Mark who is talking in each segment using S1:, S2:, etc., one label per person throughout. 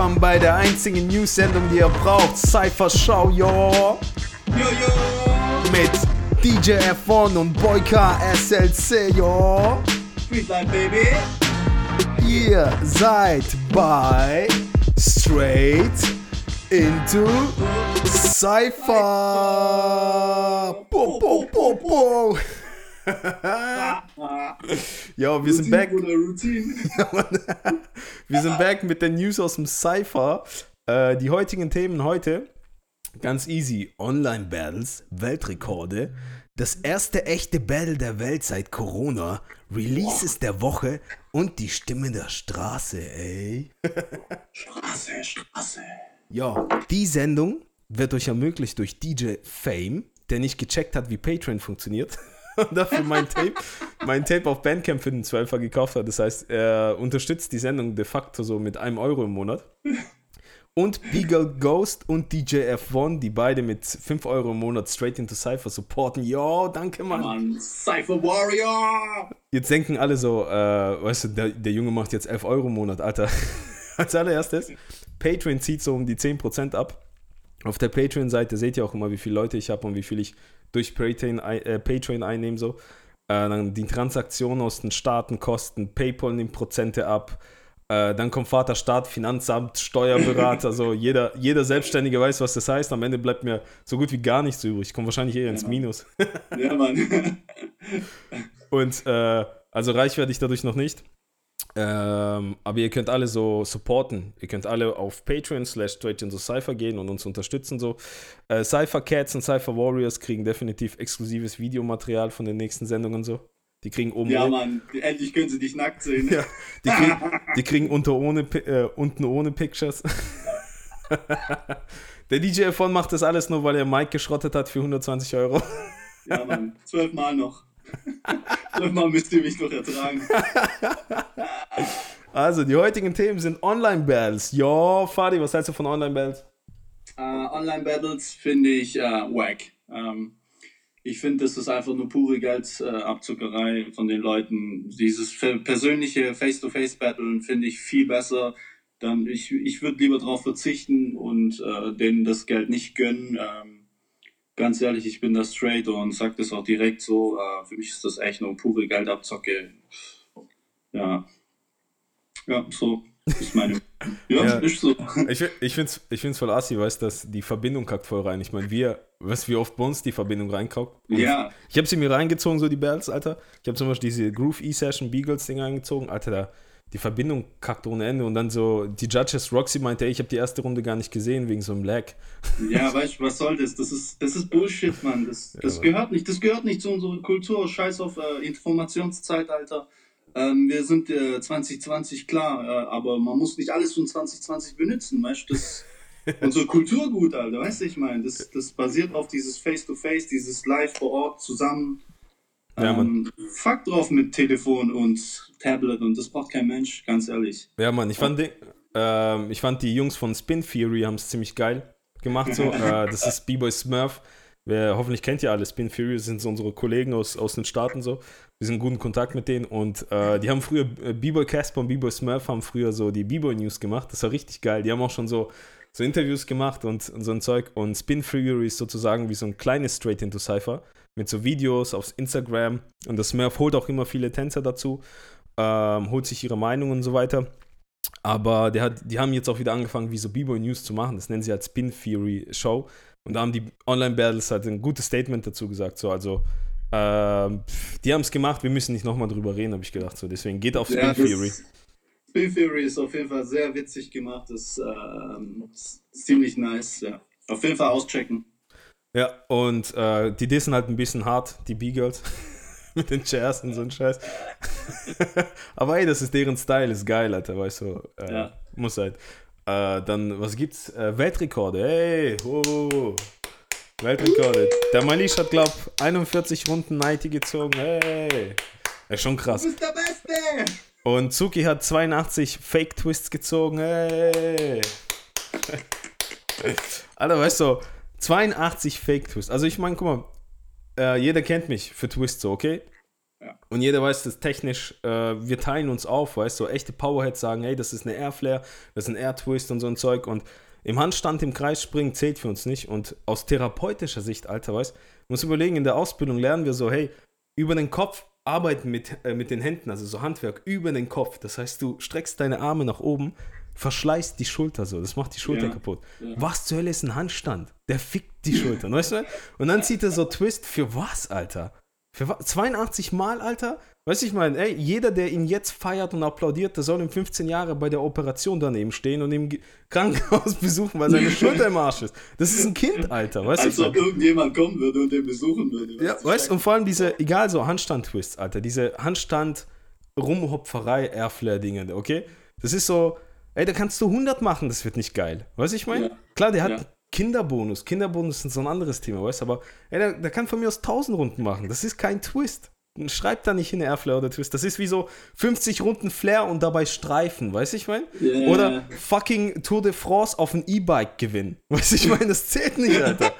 S1: Willkommen bei der einzigen News-Sendung, die ihr braucht. Cypher Show, yo!
S2: Yo, yo!
S1: Mit DJ F1 und Boyka SLC, yo!
S2: Streetlife, baby!
S1: Ihr seid bei Straight into Cypher! Bo, bo, bo, bo. Ja, wir sind back.
S2: Routine, Routine.
S1: Wir sind back mit den News aus dem Cypher. Äh, die heutigen Themen heute, ganz easy. Online-Battles, Weltrekorde, das erste echte Battle der Welt seit Corona, Releases der Woche und die Stimme der Straße, ey.
S2: Straße, Straße.
S1: Ja, die Sendung wird euch ermöglicht durch DJ Fame, der nicht gecheckt hat, wie Patreon funktioniert. Und dafür mein Tape, mein Tape auf Bandcamp für den 12er gekauft hat. Das heißt, er unterstützt die Sendung de facto so mit einem Euro im Monat. Und Beagle Ghost und DJ F1, die beide mit 5 Euro im Monat straight into Cypher supporten. Yo, danke, Mann.
S2: Mann, Cypher Warrior!
S1: Jetzt denken alle so, äh, weißt du, der, der Junge macht jetzt 11 Euro im Monat, Alter. Als allererstes, Patreon zieht so um die 10% ab. Auf der Patreon-Seite seht ihr auch immer, wie viele Leute ich habe und wie viel ich durch Patreon, ein- äh, Patreon einnehme. So. Äh, dann die Transaktionen aus den Staaten kosten, PayPal nimmt Prozente ab. Äh, dann kommt Vaterstaat, Finanzamt, Steuerberater. so jeder, jeder Selbstständige weiß, was das heißt. Am Ende bleibt mir so gut wie gar nichts übrig. Ich komme wahrscheinlich eher ins. Minus.
S2: Ja, Mann.
S1: Und äh, also reich werde ich dadurch noch nicht. Ähm, aber ihr könnt alle so supporten. Ihr könnt alle auf Patreon slash straight into Cypher gehen und uns unterstützen. So. Äh, Cypher Cats und Cypher Warriors kriegen definitiv exklusives Videomaterial von den nächsten Sendungen so. Die kriegen oben
S2: Ja, Mann. Endlich können sie dich nackt sehen.
S1: Ja. die, kriegen, die kriegen unter ohne, äh, unten ohne Pictures. Der DJ davon macht das alles nur, weil er Mike geschrottet hat für 120 Euro.
S2: Ja, Mann. Zwölfmal noch. Zwölfmal müsst ihr mich noch ertragen.
S1: Also, die heutigen Themen sind Online-Battles. Ja, Fadi, was hältst du von Online-Battles?
S2: Äh, Online-Battles finde ich äh, wack. Ähm, ich finde, das ist einfach nur pure Geldabzuckerei von den Leuten. Dieses persönliche Face-to-Face-Battlen finde ich viel besser. Dann ich, ich würde lieber darauf verzichten und äh, denen das Geld nicht gönnen. Ähm, ganz ehrlich, ich bin da straight und sag das auch direkt so. Äh, für mich ist das echt nur pure Geldabzocke. Ja. Ja, so ist meine. Ja,
S1: Ja.
S2: ist so.
S1: Ich, ich finde es ich find's voll assi, weißt du, dass die Verbindung kackt voll rein. Ich meine, wir, weißt du, wie oft bei uns die Verbindung reinkauft?
S2: Ja.
S1: Ich habe sie mir reingezogen, so die Battles, Alter. Ich habe zum Beispiel diese Groove E-Session Beagles Ding reingezogen. Alter, da, die Verbindung kackt ohne Ende. Und dann so, die Judges, Roxy meinte, ey, ich habe die erste Runde gar nicht gesehen, wegen so einem Lag.
S2: Ja, weißt du, was soll das? Das ist, das ist Bullshit, Mann. Das, das
S1: Ja.
S2: gehört nicht. Das gehört nicht zu unserer Kultur. Scheiß auf äh, Informationszeitalter. Ähm, wir sind äh, 2020, klar, äh, aber man muss nicht alles von 2020 benutzen, weißt du? Das unsere Kulturgut, Alter, weißt du, ich meine, das, das basiert auf dieses Face-to-Face, dieses Live vor Ort zusammen.
S1: Ja,
S2: ähm, fuck drauf mit Telefon und Tablet und das braucht kein Mensch, ganz ehrlich.
S1: Ja, Mann, ich fand, die, ähm, ich fand die Jungs von Spin Theory haben es ziemlich geil gemacht. So. äh, das ist B-Boy Smurf. Wer, hoffentlich kennt ihr alle. Spin Theory sind so unsere Kollegen aus, aus den Staaten so. Wir sind in guten Kontakt mit denen und äh, die haben früher, äh, B-Boy Casper und B-Boy Smurf haben früher so die B-Boy News gemacht. Das war richtig geil. Die haben auch schon so, so Interviews gemacht und, und so ein Zeug. Und Spin Theory ist sozusagen wie so ein kleines Straight into Cypher mit so Videos auf Instagram. Und das Smurf holt auch immer viele Tänzer dazu, ähm, holt sich ihre Meinung und so weiter. Aber der hat, die haben jetzt auch wieder angefangen, wie so B-Boy News zu machen. Das nennen sie halt Spin Theory Show. Und da haben die Online-Battles halt ein gutes Statement dazu gesagt. So, also, pff, die haben es gemacht, wir müssen nicht nochmal drüber reden, habe ich gedacht. So, deswegen geht auf Spin
S2: Ja, das- Spin Theory ist auf jeden Fall sehr witzig gemacht, ist, ähm, ist ziemlich nice, ja. Auf jeden Fall auschecken.
S1: Ja, und äh, die dissen halt ein bisschen hart, die B-Girls. Mit den Chairs und so ein Scheiß. Aber ey, das ist deren Style, ist geil, Alter, weißt du. Äh,
S2: Ja.
S1: Muss halt. Äh, dann, was gibt's? Äh, Weltrekorde, hey, oh. Weltrekorde. Der Malish hat, glaub 41 Runden Nighty gezogen, hey. Ja, schon krass.
S2: bist der Beste!
S1: Und Zuki hat 82 Fake Twists gezogen. Hey. Alter, weißt du, 82 Fake Twists. Also ich meine, guck mal, äh, jeder kennt mich für Twists, okay?
S2: Ja.
S1: Und jeder weiß, dass technisch, äh, wir teilen uns auf, weißt du, so echte Powerheads sagen, hey, das ist eine Airflare, das ist ein Air-Twist und so ein Zeug. Und im Handstand im Kreis springen zählt für uns nicht. Und aus therapeutischer Sicht, Alter, weißt du, muss überlegen, in der Ausbildung lernen wir so, hey, über den Kopf arbeiten mit, äh, mit den Händen, also so Handwerk, über den Kopf. Das heißt, du streckst deine Arme nach oben, verschleißt die Schulter so. Das macht die Schulter
S2: Ja,
S1: kaputt.
S2: ja.
S1: Was zur Hölle ist ein Handstand? Der fickt die Schultern, weißt du? Und dann zieht er so Twist für was, Alter? Für was? 82 Mal, Alter? Weißt du, ich meine, ey, jeder, der ihn jetzt feiert und applaudiert, der soll in 15 Jahre bei der Operation daneben stehen und im Krankenhaus besuchen, weil seine Schulter im Arsch ist. Das ist ein Kind, Alter, weißt du?
S2: Als
S1: ich
S2: ob
S1: mein?
S2: irgendjemand kommen würde und den besuchen würde.
S1: Ja, weißt du, und vor allem diese, egal so Handstand-Twists, Alter, diese Handstand-Rumhopferei, Airflare-Dinge, okay? Das ist so, ey, da kannst du 100 machen, das wird nicht geil. Weißt du, ich meine?
S2: Ja.
S1: Klar, der hat
S2: Ja.
S1: Kinderbonus. Kinderbonus ist so ein anderes Thema, weißt du, aber ey, der, der kann von mir aus 1000 Runden machen. Das ist kein Twist. Schreib da nicht hin Airflare oder Twist. Das ist wie so 50 Runden Flair und dabei Streifen, weißt du, ich meine?
S2: Ja.
S1: Oder fucking Tour de France auf ein E-Bike gewinnen. Weißt du, ich meine, das zählt nicht, Alter.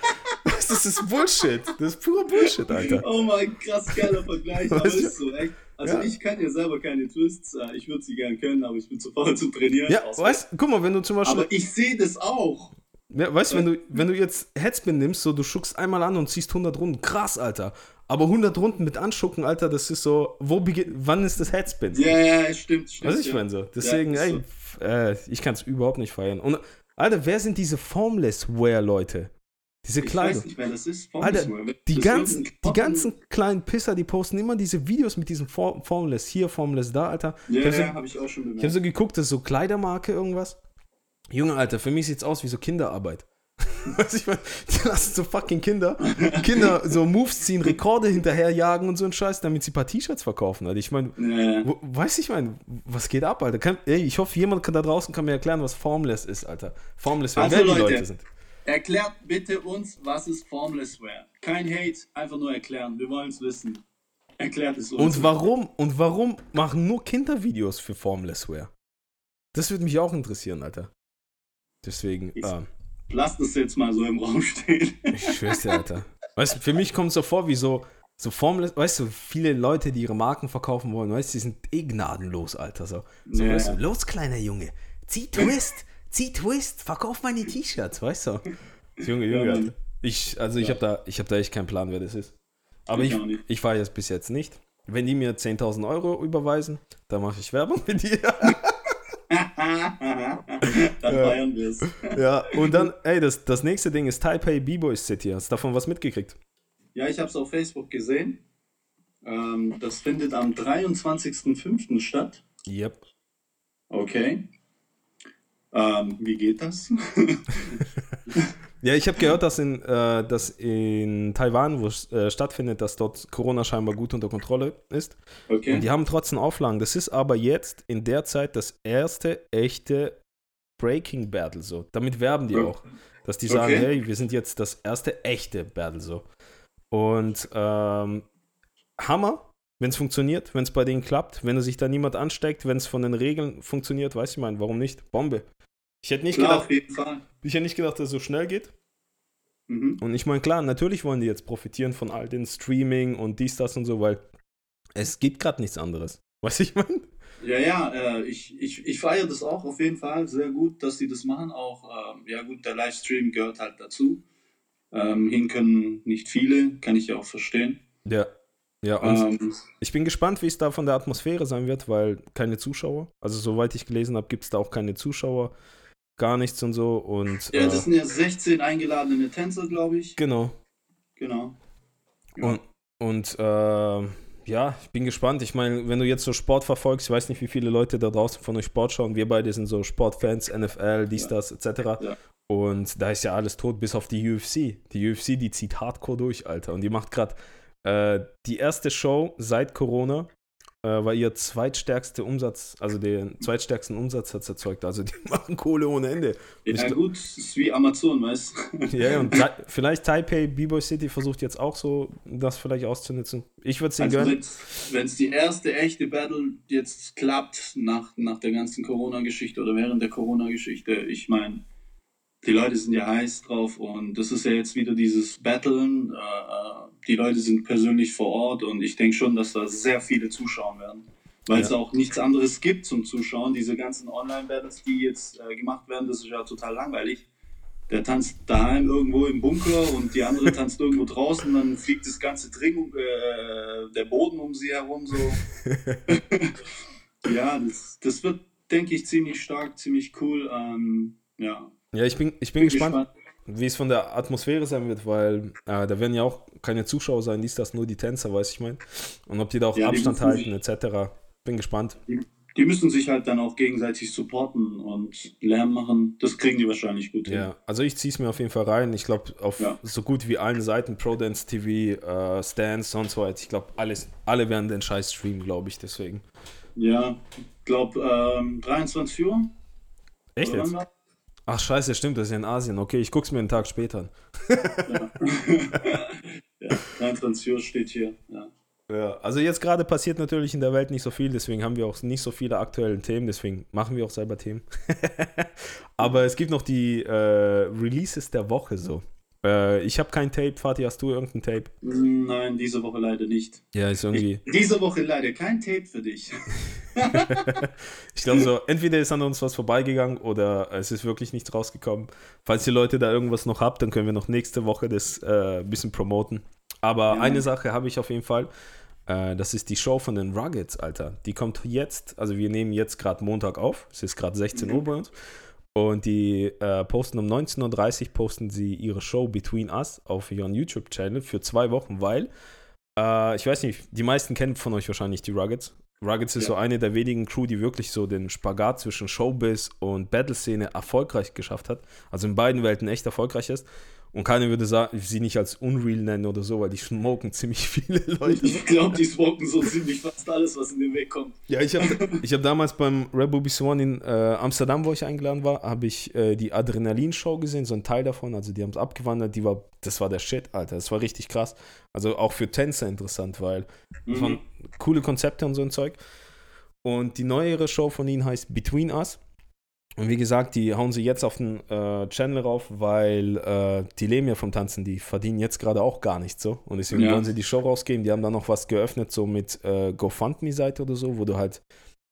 S1: Das ist Bullshit. Das ist pure Bullshit, Alter.
S2: Oh mein krass geiler Vergleich, aber
S1: du?
S2: ist so, echt. Also
S1: Ja.
S2: ich kann ja selber keine Twists, äh, ich würde sie gern können, aber ich bin zu faul zum Trainieren.
S1: Ja, weißt guck mal, wenn du zum Beispiel,
S2: aber ich sehe das auch.
S1: Ja, weißt, wenn du, wenn du jetzt Headspin nimmst, so du schuckst einmal an und ziehst 100 Runden, krass, Alter. Aber 100 Runden mit Anschucken, Alter, das ist so, wo beginnt, wann ist das Headspin?
S2: Ja, ja, stimmt, stimmt.
S1: Du, ich
S2: ja.
S1: meine so. Deswegen,
S2: Ja,
S1: ey, f- äh, ich kann es überhaupt nicht feiern. Und, Alter, wer sind diese Formless-Wear-Leute? Diese
S2: Ich
S1: Kleidung.
S2: weiß nicht, wer das ist.
S1: Alter,
S2: Formless Wear.
S1: Die
S2: Das
S1: ganzen, die ganzen kleinen Pisser, die posten immer diese Videos mit diesem Form Formless hier, Formless da, Alter.
S2: Ja,
S1: ich hab so,
S2: ja, habe ich auch schon
S1: ich hab
S2: bemerkt.
S1: so geguckt, das ist so Kleidermarke irgendwas. Junge, Alter, für mich sieht's aus wie so Kinderarbeit. Weißt du, ich mein, die lassen so fucking Kinder, Kinder so Moves ziehen, Rekorde hinterherjagen und so ein Scheiß, damit sie ein paar T-Shirts verkaufen, Alter. Ich meine,
S2: Ja,
S1: weiß ich mein, was geht ab, Alter? Kann, ey, ich hoffe, jemand kann da draußen kann mir erklären, was Formless ist, Alter. Formless, wer
S2: Also,
S1: wer die
S2: Leute,
S1: Leute sind.
S2: Erklärt bitte uns, was ist Formless Wear. Kein Hate, einfach nur erklären. Wir wollen es wissen. Erklärt es uns.
S1: Und warum, und warum machen nur Kindervideos für Formless Wear? Das würde mich auch interessieren, Alter. Deswegen,
S2: Ich-
S1: ähm,
S2: Lass das jetzt mal so im Raum stehen.
S1: ich schwör's dir, Alter. Weißt du, für mich kommt es so vor, wie so, so Formless, weißt du, viele Leute, die ihre Marken verkaufen wollen, weißt du, die sind eh gnadenlos, Alter. So, so
S2: Ja.
S1: weißt du, los, kleiner Junge, zieh Twist, zieh Twist, verkauf meine T-Shirts, weißt du. Junge, Junge,
S2: Ja,
S1: Alter. Ich, also ich
S2: Ja.
S1: habe da, ich hab da echt keinen Plan, wer das ist. Aber
S2: Ich
S1: ich, ich fahre jetzt bis jetzt nicht. Wenn die mir 10.000 Euro überweisen, dann mache ich Werbung mit dir.
S2: Dann
S1: Ja.
S2: feiern wir es.
S1: ja, und dann, ey, das, das nächste Ding ist Taipei B-Boy City. Hast du davon was mitgekriegt?
S2: Ja, ich habe es auf Facebook gesehen. Ähm, das findet am 23.05. statt.
S1: Yep.
S2: Okay. Ähm, wie geht das?
S1: Ja, ich habe gehört, dass in, äh, dass in Taiwan, wo es äh, stattfindet, dass dort Corona scheinbar gut unter Kontrolle ist.
S2: Okay.
S1: Und die haben trotzdem Auflagen. Das ist aber jetzt in der Zeit das erste echte Breaking Battle so. Damit werben die auch. Dass die sagen,
S2: Okay.
S1: hey, wir sind jetzt das erste echte Battle so. Und ähm, Hammer, wenn es funktioniert, wenn es bei denen klappt, wenn sich da niemand ansteckt, wenn es von den Regeln funktioniert, weiß ich mein, warum nicht? Bombe. Ich hätte nicht
S2: Klar,
S1: gedacht, ich hätte nicht gedacht, dass es so schnell geht.
S2: Mhm.
S1: Und ich meine, klar, natürlich wollen die jetzt profitieren von all den Streaming und dies, das und so, weil es gibt gerade nichts anderes. Was ich meine?
S2: Ja, ja, äh, ich, ich, ich feiere das auch auf jeden Fall sehr gut, dass die das machen. Auch, ähm, ja gut, der Livestream gehört halt dazu. Ähm, hin können nicht viele, kann ich ja auch verstehen.
S1: Ja. Ja, und
S2: Ähm,
S1: ich bin gespannt, wie es da von der Atmosphäre sein wird, weil keine Zuschauer. Also, soweit ich gelesen habe, gibt es da auch keine Zuschauer. Gar nichts und so. Und
S2: ja,
S1: äh,
S2: das sind ja 16 eingeladene Tänzer, glaube ich.
S1: genau.
S2: Genau. Ja.
S1: Und, und äh, ja, ich bin gespannt. Ich meine, wenn du jetzt so Sport verfolgst, ich weiß nicht, wie viele Leute da draußen von euch Sport schauen. Wir beide sind so Sportfans, NFL, dies,
S2: Ja.
S1: das, etc.
S2: Ja.
S1: Und da ist ja alles tot, bis auf die UFC. Die UFC, die zieht hardcore durch, Alter. Und die macht gerade äh, die erste Show seit Corona, äh, war ihr zweitstärkste Umsatz, also den zweitstärksten Umsatz hat es erzeugt. Also die machen Kohle ohne Ende.
S2: Ja, gut, es ist wie Amazon, weißt du?
S1: Ja, und Tai- vielleicht Taipei, B-Boy City versucht jetzt auch so, das vielleicht auszunutzen. Ich würde es ihnen
S2: Also
S1: gönnen.
S2: wenn es die erste echte Battle jetzt klappt nach, nach der ganzen Corona-Geschichte oder während der Corona-Geschichte, ich meine, die Leute sind ja heiß drauf und das ist ja jetzt wieder dieses Battlen. Äh, äh die Leute sind persönlich vor Ort und ich denke schon, dass da sehr viele zuschauen werden. Weil ja. es auch nichts anderes gibt zum Zuschauen. Diese ganzen Online-Battles, die jetzt äh, gemacht werden, das ist ja total langweilig. Der tanzt daheim irgendwo im Bunker und die andere tanzt irgendwo draußen, dann fliegt das ganze Trink, äh, der Boden um sie herum so. ja, das, das wird, denke ich, ziemlich stark, ziemlich cool. Ähm, ja.
S1: Ja, ich bin, ich bin, bin gespannt, gespannt, wie es von der Atmosphäre sein wird, weil äh, da werden ja auch keine Zuschauer sein, dies, das, nur die Tänzer, weiß ich mein. Und ob die da auch ja, Abstand halten, etc. Bin gespannt.
S2: Die, die, müssen sich halt dann auch gegenseitig supporten und Lärm machen. Das kriegen die wahrscheinlich gut
S1: hin. Ja, also ich ziehe es mir auf jeden Fall rein. Ich glaube, auf ja. so gut wie allen Seiten, Pro Dance TV, äh, Stance, sonst was, ich glaube, alles, alle werden den Scheiß streamen, glaube ich, deswegen.
S2: Ja, ich glaube, ähm, 23 Uhr.
S1: Echt jetzt? Ach scheiße, stimmt, das ist ja in Asien. Okay, ich guck's mir einen Tag später an.
S2: ja. ja, 23 Uhr steht hier. Ja.
S1: Ja, also jetzt gerade passiert natürlich in der Welt nicht so viel, deswegen haben wir auch nicht so viele aktuelle Themen, deswegen machen wir auch selber Themen. Aber es gibt noch die äh, Releases der Woche so. Äh, ich habe kein Tape, Fatih, hast du irgendein Tape?
S2: Nein, diese Woche leider nicht.
S1: Ja, ist irgendwie.
S2: Ich, diese Woche leider kein Tape für dich.
S1: ich glaube so, entweder ist an uns was vorbeigegangen oder es ist wirklich nichts rausgekommen. Falls ihr Leute da irgendwas noch habt, dann können wir noch nächste Woche das äh, ein bisschen promoten. Aber ja. eine Sache habe ich auf jeden Fall. Äh, das ist die Show von den Ruggets, Alter. Die kommt jetzt, also wir nehmen jetzt gerade Montag auf. Es ist gerade 16 mhm. Uhr bei uns. Und die äh, posten um 19.30 Uhr posten sie ihre Show Between Us auf ihren YouTube-Channel für zwei Wochen, weil äh, ich weiß nicht, die meisten kennen von euch wahrscheinlich die Ruggets. Ruggets ist ja. so eine der wenigen Crew, die wirklich so den Spagat zwischen Showbiz und Battle-Szene erfolgreich geschafft hat. Also in beiden Welten echt erfolgreich ist. Und keiner würde sie nicht als Unreal nennen oder so, weil die smoken ziemlich viele Leute.
S2: Ich glaube, die smoken so ziemlich fast alles, was in den Weg kommt.
S1: Ja, ich habe ich hab damals beim Red Bull Swan in äh, Amsterdam, wo ich eingeladen war, habe ich äh, die Adrenalin-Show gesehen, so ein Teil davon. Also die haben es abgewandert, die war, das war der Shit, Alter. Das war richtig krass. Also auch für Tänzer interessant, weil mhm. das waren coole Konzepte und so ein Zeug. Und die neuere Show von ihnen heißt Between Us. Und wie gesagt, die hauen sie jetzt auf den äh, Channel rauf, weil äh, die leben ja vom Tanzen, die verdienen jetzt gerade auch gar nichts so. Und deswegen ja. wollen sie die Show rausgeben. Die haben dann noch was geöffnet, so mit äh, GoFundMe-Seite oder so, wo du halt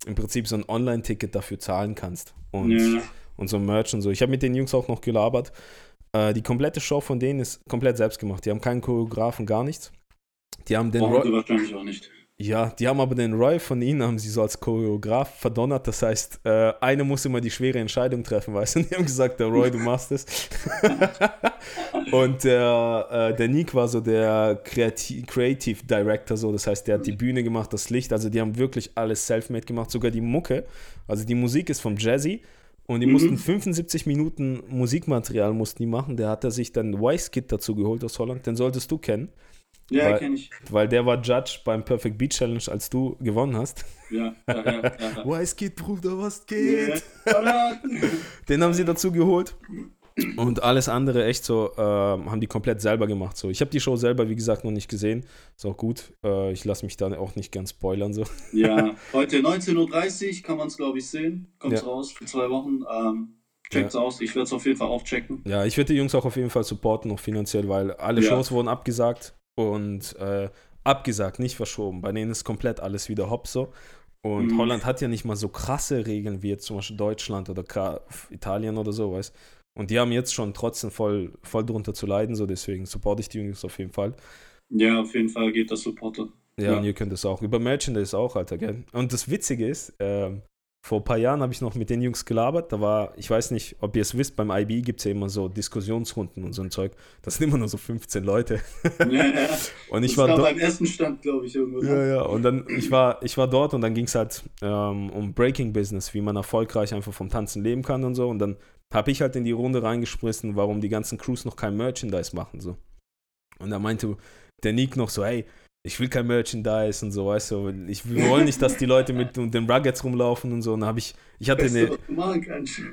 S1: im Prinzip so ein Online-Ticket dafür zahlen kannst. Und, ja. und so Merch und so. Ich habe mit den Jungs auch noch gelabert. Äh, die komplette Show von denen ist komplett selbst gemacht. Die haben keinen Choreografen, gar nichts. Die haben den.
S2: Roy wahrscheinlich auch nicht.
S1: Ja, die haben aber den Roy von ihnen, haben sie so als Choreograf verdonnert. Das heißt, äh, einer muss immer die schwere Entscheidung treffen, weißt du? Und die haben gesagt, der Roy, du machst es. und der, äh, der Nick war so der Creative, Creative Director, so. Das heißt, der hat die Bühne gemacht, das Licht. Also, die haben wirklich alles self-made gemacht. Sogar die Mucke. Also, die Musik ist vom Jazzy. Und die mhm. mussten 75 Minuten Musikmaterial mussten die machen. Der hat er sich dann Weiskid dazu geholt aus Holland. Den solltest du kennen.
S2: Ja, kenne ich.
S1: Weil der war Judge beim Perfect Beat Challenge, als du gewonnen hast.
S2: Ja, ja, ja. ja.
S1: Wise geht, Bruder, was geht? Yeah. Den haben sie dazu geholt. Und alles andere echt so, äh, haben die komplett selber gemacht. So. Ich habe die Show selber, wie gesagt, noch nicht gesehen. Ist auch gut. Äh, ich lasse mich da auch nicht gern spoilern. So.
S2: Ja, heute 19.30 Uhr kann man es, glaube ich, sehen. Kommt ja. raus für zwei Wochen. Ähm, Checkt's ja. aus. Ich werde es auf jeden Fall auch checken.
S1: Ja, ich werde die Jungs auch auf jeden Fall supporten, noch finanziell, weil alle ja. Shows wurden abgesagt und äh, abgesagt, nicht verschoben. Bei denen ist komplett alles wieder hopp so. Und mhm. Holland hat ja nicht mal so krasse Regeln wie jetzt zum Beispiel Deutschland oder Italien oder so, weißt Und die haben jetzt schon trotzdem voll, voll drunter zu leiden, so deswegen supporte ich die Jungs auf jeden Fall.
S2: Ja, auf jeden Fall geht das Supporter.
S1: Ja, ja, und ihr könnt es auch. Über Merchandise auch, Alter, gell? Und das Witzige ist, ähm, vor ein paar Jahren habe ich noch mit den Jungs gelabert. Da war, ich weiß nicht, ob ihr es wisst, beim IB gibt es ja immer so Diskussionsrunden und so ein Zeug. Das sind immer nur so 15 Leute.
S2: Ja, ja.
S1: und ich das war,
S2: war beim ersten Stand, glaube ich, irgendwo.
S1: Ja, ja. Und dann, ich war, ich war dort und dann ging es halt ähm, um Breaking Business, wie man erfolgreich einfach vom Tanzen leben kann und so. Und dann habe ich halt in die Runde reingesprissen, warum die ganzen Crews noch kein Merchandise machen. So. Und da meinte der Nick noch so, hey, ich will kein Merchandise und so, weißt du, ich will nicht, dass die Leute mit den Ruggets rumlaufen und so. Und dann habe ich, ich hatte eine,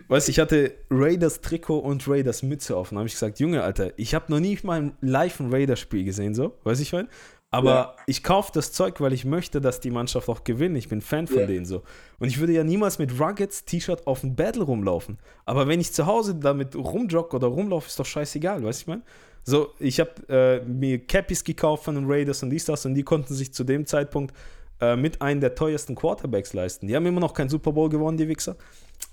S1: weißt ich hatte Raiders Trikot und Raiders Mütze auf. Und dann habe ich gesagt, Junge, Alter, ich habe noch nie mal live ein Raiders Spiel gesehen, so, weiß ich mein. Aber
S2: Ja.
S1: ich kaufe das Zeug, weil ich möchte, dass die Mannschaft auch gewinnt. Ich bin Fan von
S2: Ja.
S1: denen so. Und ich würde ja niemals mit Ruggets T-Shirt auf ein Battle rumlaufen. Aber wenn ich zu Hause damit rumjogge oder rumlaufe, ist doch scheißegal, weißt du, ich meine? So, ich habe äh, mir Cappies gekauft von den Raiders und dies, das und die konnten sich zu dem Zeitpunkt äh, mit einem der teuersten Quarterbacks leisten. Die haben immer noch keinen Super Bowl gewonnen, die Wichser.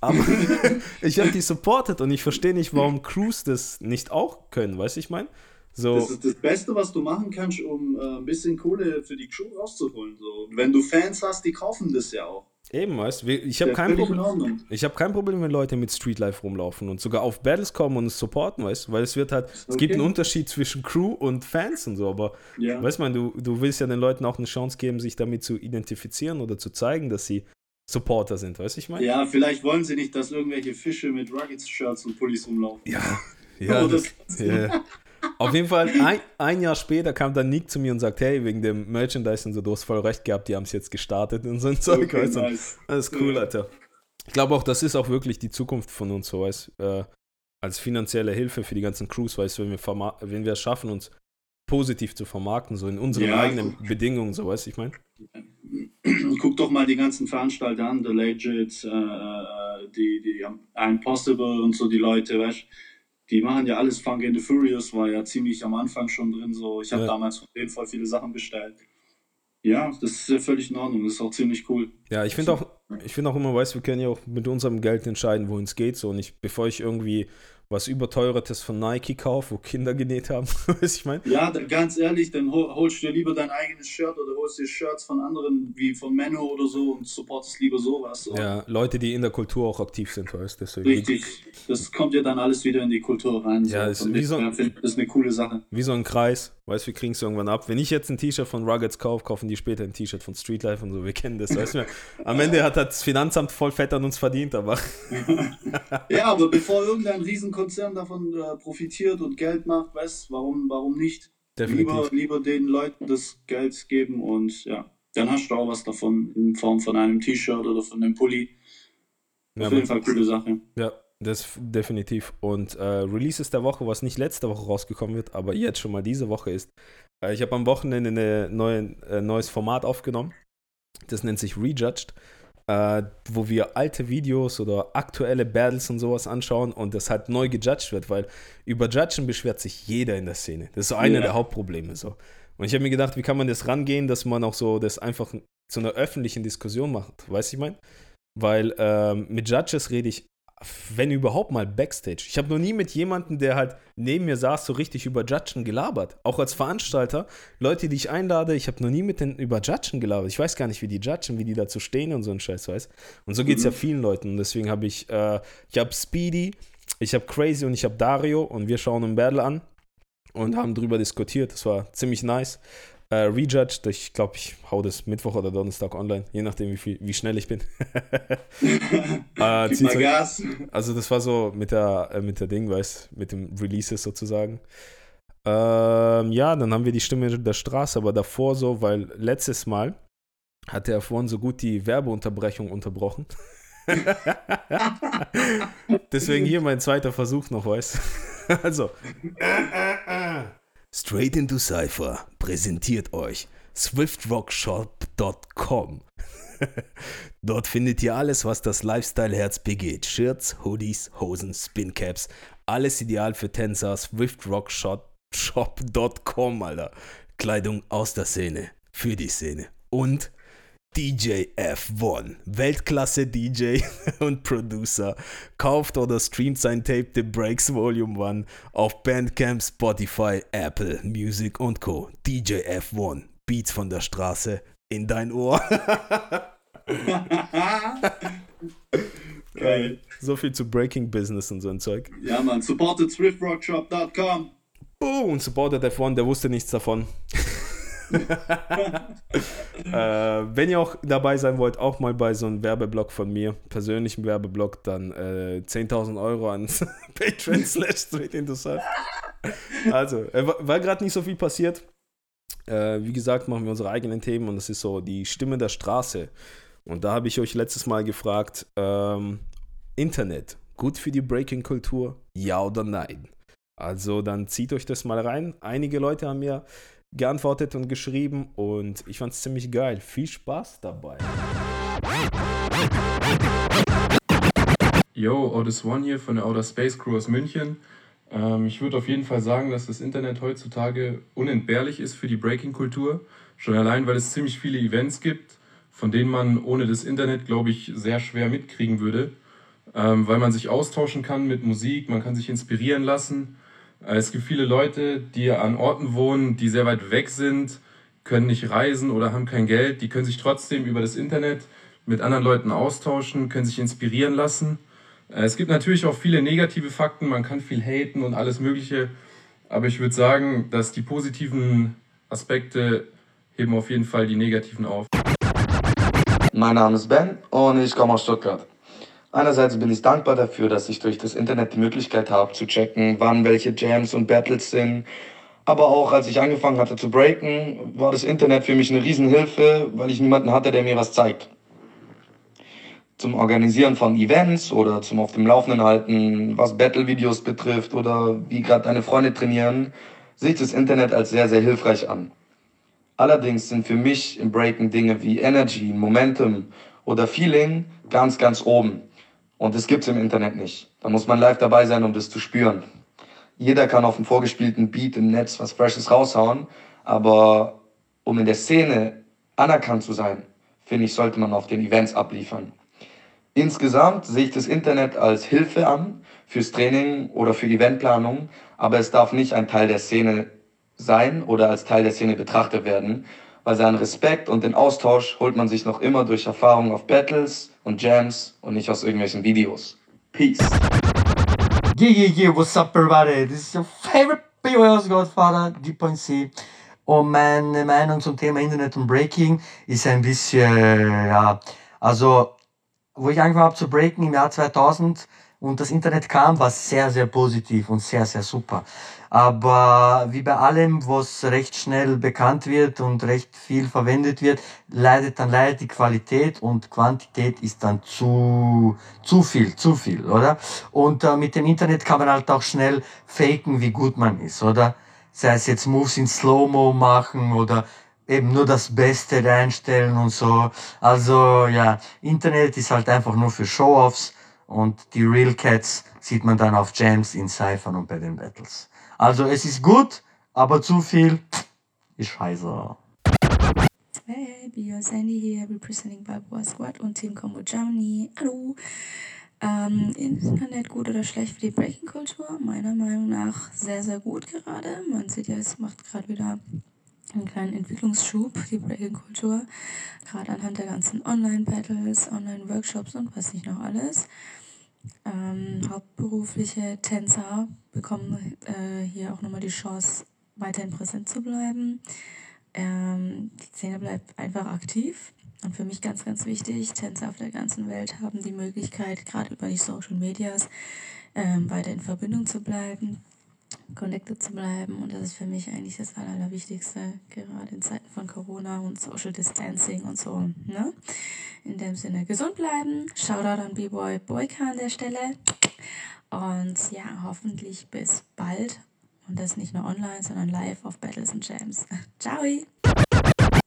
S1: Aber ich habe die supported und ich verstehe nicht, warum Crews das nicht auch können, weißt du, ich meine? So,
S2: Das ist das Beste, was du machen kannst, um äh, ein bisschen Kohle für die Crew rauszuholen. So. Wenn du Fans hast, die kaufen das ja auch.
S1: eben, weißt du, ich habe kein Problem. Ich habe kein Problem, wenn Leute mit Streetlife rumlaufen und sogar auf Battles kommen und es supporten, weißt du? Weil es wird halt, es
S2: Okay.
S1: gibt einen Unterschied zwischen Crew und Fans und so, aber
S2: Ja.
S1: weißt du, man, du, du willst ja den Leuten auch eine Chance geben, sich damit zu identifizieren oder zu zeigen, dass sie Supporter sind, weißt du, ich meine?
S2: ja, vielleicht wollen sie nicht, dass irgendwelche Fische mit Ruggets-Shirts und Pullis rumlaufen.
S1: Ja, ja,
S2: Oder
S1: das, ja. Auf jeden Fall, ein, ein Jahr später kam dann Nick zu mir und sagt, hey, wegen dem Merchandise und so, du hast voll recht gehabt, die haben es jetzt gestartet und so ein Zeug,
S2: Okay,
S1: weißt du?
S2: nice.
S1: Ist cool,
S2: Ja.
S1: Alter. Ich glaube auch, das ist auch wirklich die Zukunft von uns, so weißt äh, als finanzielle Hilfe für die ganzen Crews, weißt du, wenn wir, wenn wir es schaffen, uns positiv zu vermarkten, so in unseren
S2: Ja.
S1: eigenen Bedingungen, so weißt du, ich meine?
S2: Guck doch mal die ganzen Veranstalter an, The Legit, äh, äh, die, die Impossible und so, die Leute, weißt die machen ja alles. Funk and the Furious war ja ziemlich am Anfang schon drin. So. Ich habe
S1: Ja.
S2: damals von denen voll viele Sachen bestellt. Ja, das ist ja völlig in Ordnung. Das ist auch ziemlich cool.
S1: Ja, ich finde auch, ich finde auch immer, weißt wir können ja auch mit unserem Geld entscheiden, wohin es geht, so und ich, bevor ich irgendwie was überteuertes von Nike kaufe, wo Kinder genäht haben, weißt ich meine?
S2: Ja, dann ganz ehrlich, dann hol, holst du dir lieber dein eigenes Shirt oder holst dir Shirts von anderen, wie von Menno oder so und supportest lieber sowas. So.
S1: Ja, Leute, die in der Kultur auch aktiv sind, weißt du.
S2: Richtig. Das kommt ja dann alles wieder in die Kultur rein.
S1: Ja,
S2: so.
S1: ist
S2: Von
S1: wie so-
S2: her finde ich das eine coole Sache.
S1: Wie so ein Kreis, weißt du, wir kriegen es irgendwann ab. Wenn ich jetzt ein T-Shirt von Ruggets kaufe, kaufen die später ein T-Shirt von Streetlife und so, wir kennen das, weißt du. Am Ende hat das Finanzamt voll fett an uns verdient, aber
S2: Ja, aber bevor irgendein Riesenkonzern davon äh, profitiert und Geld macht, weißt warum, warum nicht?
S1: definitiv.
S2: Lieber, lieber den Leuten das Geld geben und ja, dann hast du auch was davon in Form von einem T-Shirt oder von einem Pulli.
S1: Ja,
S2: Auf jeden
S1: Mann.
S2: Fall coole Sache.
S1: Ja, das definitiv. Und äh, Releases der Woche, was nicht letzte Woche rausgekommen wird, aber jetzt schon mal diese Woche ist. Äh, ich habe am Wochenende ein neue, äh, neues Format aufgenommen. Das nennt sich Rejudged, äh, wo wir alte Videos oder aktuelle Battles und sowas anschauen und das halt neu gejudged wird, weil über Judgen beschwert sich jeder in der Szene. Das ist so einer
S2: Ja.
S1: der Hauptprobleme. So. Und ich habe mir gedacht, wie kann man das rangehen, dass man auch so das einfach zu einer öffentlichen Diskussion macht. Weißt du, ich meine? Weil ähm, mit Judges rede ich, wenn überhaupt mal Backstage. Ich habe noch nie mit jemandem, der halt neben mir saß, so richtig über Judgen gelabert. Auch als Veranstalter, Leute, die ich einlade, ich habe noch nie mit denen über Judgen gelabert. Ich weiß gar nicht, wie die judgen, wie die dazu stehen und so ein Scheiß, weiß. Und so geht es
S2: Mhm.
S1: ja vielen Leuten. Und deswegen habe ich, äh, ich habe Speedy, ich habe Crazy und ich habe Dario und wir schauen ein Battle an und haben drüber diskutiert. Das war ziemlich nice. Äh, Rejudged, ich glaube, ich hau das Mittwoch oder Donnerstag online, je nachdem, wie, viel, wie schnell ich bin. äh,
S2: Gib Gas.
S1: also das war so mit der, äh, mit der Ding, weißt mit dem Releases sozusagen. Ähm, ja, dann haben wir die Stimme der Straße, aber davor so, weil letztes Mal hatte er vorhin so gut die Werbeunterbrechung unterbrochen. Deswegen hier mein zweiter Versuch noch, weißt Also. Straight into Cypher präsentiert euch swiftrockshop.com. Dort findet ihr alles, was das Lifestyle-Herz begeht. Shirts, Hoodies, Hosen, Spincaps. Alles ideal für Tänzer. swiftrockshop.com, Alter. Kleidung aus der Szene. Für die Szene. Und DJ F1, Weltklasse-DJ und Producer, kauft oder streamt sein Tape The Breaks Volume 1 auf Bandcamp, Spotify, Apple Music und Co. DJ F1, Beats von der Straße in dein Ohr.
S2: Geil.
S1: so viel zu Breaking Business und so ein Zeug.
S2: Ja, man, supportet swiftrockshop.com.
S1: Oh, und supportet F1, der wusste nichts davon. äh, wenn ihr auch dabei sein wollt, auch mal bei so einem Werbeblock von mir, persönlichen Werbeblock, dann äh, 10.000 Euro an Patreon slash Surf. Also, äh, war gerade nicht so viel passiert. Äh, wie gesagt, machen wir unsere eigenen Themen und das ist so die Stimme der Straße. Und da habe ich euch letztes Mal gefragt, ähm, Internet, gut für die Breaking-Kultur? Ja oder nein? Also dann zieht euch das mal rein. Einige Leute haben mir geantwortet und geschrieben und ich fand es ziemlich geil. Viel Spaß dabei.
S3: Yo, Otis One hier von der Outer Space Crew aus München. Ähm, ich würde auf jeden Fall sagen, dass das Internet heutzutage unentbehrlich ist für die Breaking-Kultur. Schon allein, weil es ziemlich viele Events gibt, von denen man ohne das Internet, glaube ich, sehr schwer mitkriegen würde. Ähm, weil man sich austauschen kann mit Musik, man kann sich inspirieren lassen. Es gibt viele Leute, die an Orten wohnen, die sehr weit weg sind, können nicht reisen oder haben kein Geld. Die können sich trotzdem über das Internet mit anderen Leuten austauschen, können sich inspirieren lassen. Äh, es gibt natürlich auch viele negative Fakten, man kann viel haten und alles Mögliche. Aber ich würde sagen, dass die positiven Aspekte heben auf jeden Fall die negativen auf.
S4: Mein Name ist Ben und ich komme aus Stuttgart. Einerseits bin ich dankbar dafür, dass ich durch das Internet die Möglichkeit habe zu checken, wann welche Jams und Battles sind. Aber auch als ich angefangen hatte zu breaken, war das Internet für mich eine Riesenhilfe, weil ich niemanden hatte, der mir was zeigt. Zum Organisieren von Events oder zum auf dem Laufenden halten, was Battle-Videos betrifft oder wie gerade deine Freunde trainieren, sehe ich das Internet als sehr, sehr hilfreich an. Allerdings sind für mich im Breaking Dinge wie Energy, Momentum oder Feeling ganz, ganz oben. Und das gibt's im Internet nicht. Da muss man live dabei sein, um das zu spüren. Jeder kann auf dem vorgespielten Beat im Netz was Freshes raushauen, aber um in der Szene anerkannt zu sein, finde ich, sollte man auf den Events abliefern. Insgesamt sehe ich das Internet als Hilfe an fürs Training oder für Eventplanung, aber es darf nicht ein Teil der Szene sein oder als Teil der Szene betrachtet werden, weil seinen Respekt und den Austausch holt man sich noch immer durch Erfahrungen auf Battles und Jams und nicht aus irgendwelchen Videos. Peace.
S5: Yeah, yeah, yeah, what's up everybody? This is your favorite BYO's Godfather, G.C. C. Und meine Meinung zum Thema Internet und Breaking ist ein bisschen, ja, also, wo ich angefangen habe zu breaken im Jahr 2000 und das Internet kam, war sehr, sehr positiv und sehr, sehr super. Aber wie bei allem, was recht schnell bekannt wird und recht viel verwendet wird, leidet dann leider die Qualität und Quantität ist dann zu, zu viel, zu viel, oder? Und äh, mit dem Internet kann man halt auch schnell faken, wie gut man ist, oder? Sei es jetzt Moves in Slow-Mo machen oder eben nur das Beste reinstellen und so. Also ja, Internet ist halt einfach nur für Show-Offs und die Real Cats sieht man dann auf Jams in Cyphern und bei den Battles. Also es ist gut, aber zu viel ist scheiße.
S6: Hey, Bio Sandy hier, representing Balboa Squad und Team Combo Germany. Hallo! Ähm, Internet gut oder schlecht für die Breaking-Kultur? Meiner Meinung nach sehr, sehr gut gerade. Man sieht ja, es macht gerade wieder einen kleinen Entwicklungsschub, die Breaking-Kultur. Gerade anhand der ganzen Online-Battles, Online-Workshops und was nicht noch alles. Ähm, hauptberufliche Tänzer bekommen äh, hier auch nochmal die Chance, weiterhin präsent zu bleiben. Ähm, die Szene bleibt einfach aktiv. Und für mich ganz, ganz wichtig, Tänzer auf der ganzen Welt haben die Möglichkeit, gerade über die Social Medias, ähm, weiter in Verbindung zu bleiben, connected zu bleiben. Und das ist für mich eigentlich das Allerwichtigste, gerade in Zeiten von Corona und Social Distancing und so. Ne? In dem Sinne, gesund bleiben. Shoutout an B-Boy Boyka an der Stelle. Und ja, hoffentlich bis bald. Und das nicht nur online, sondern live auf Battles and Jams. Ciao!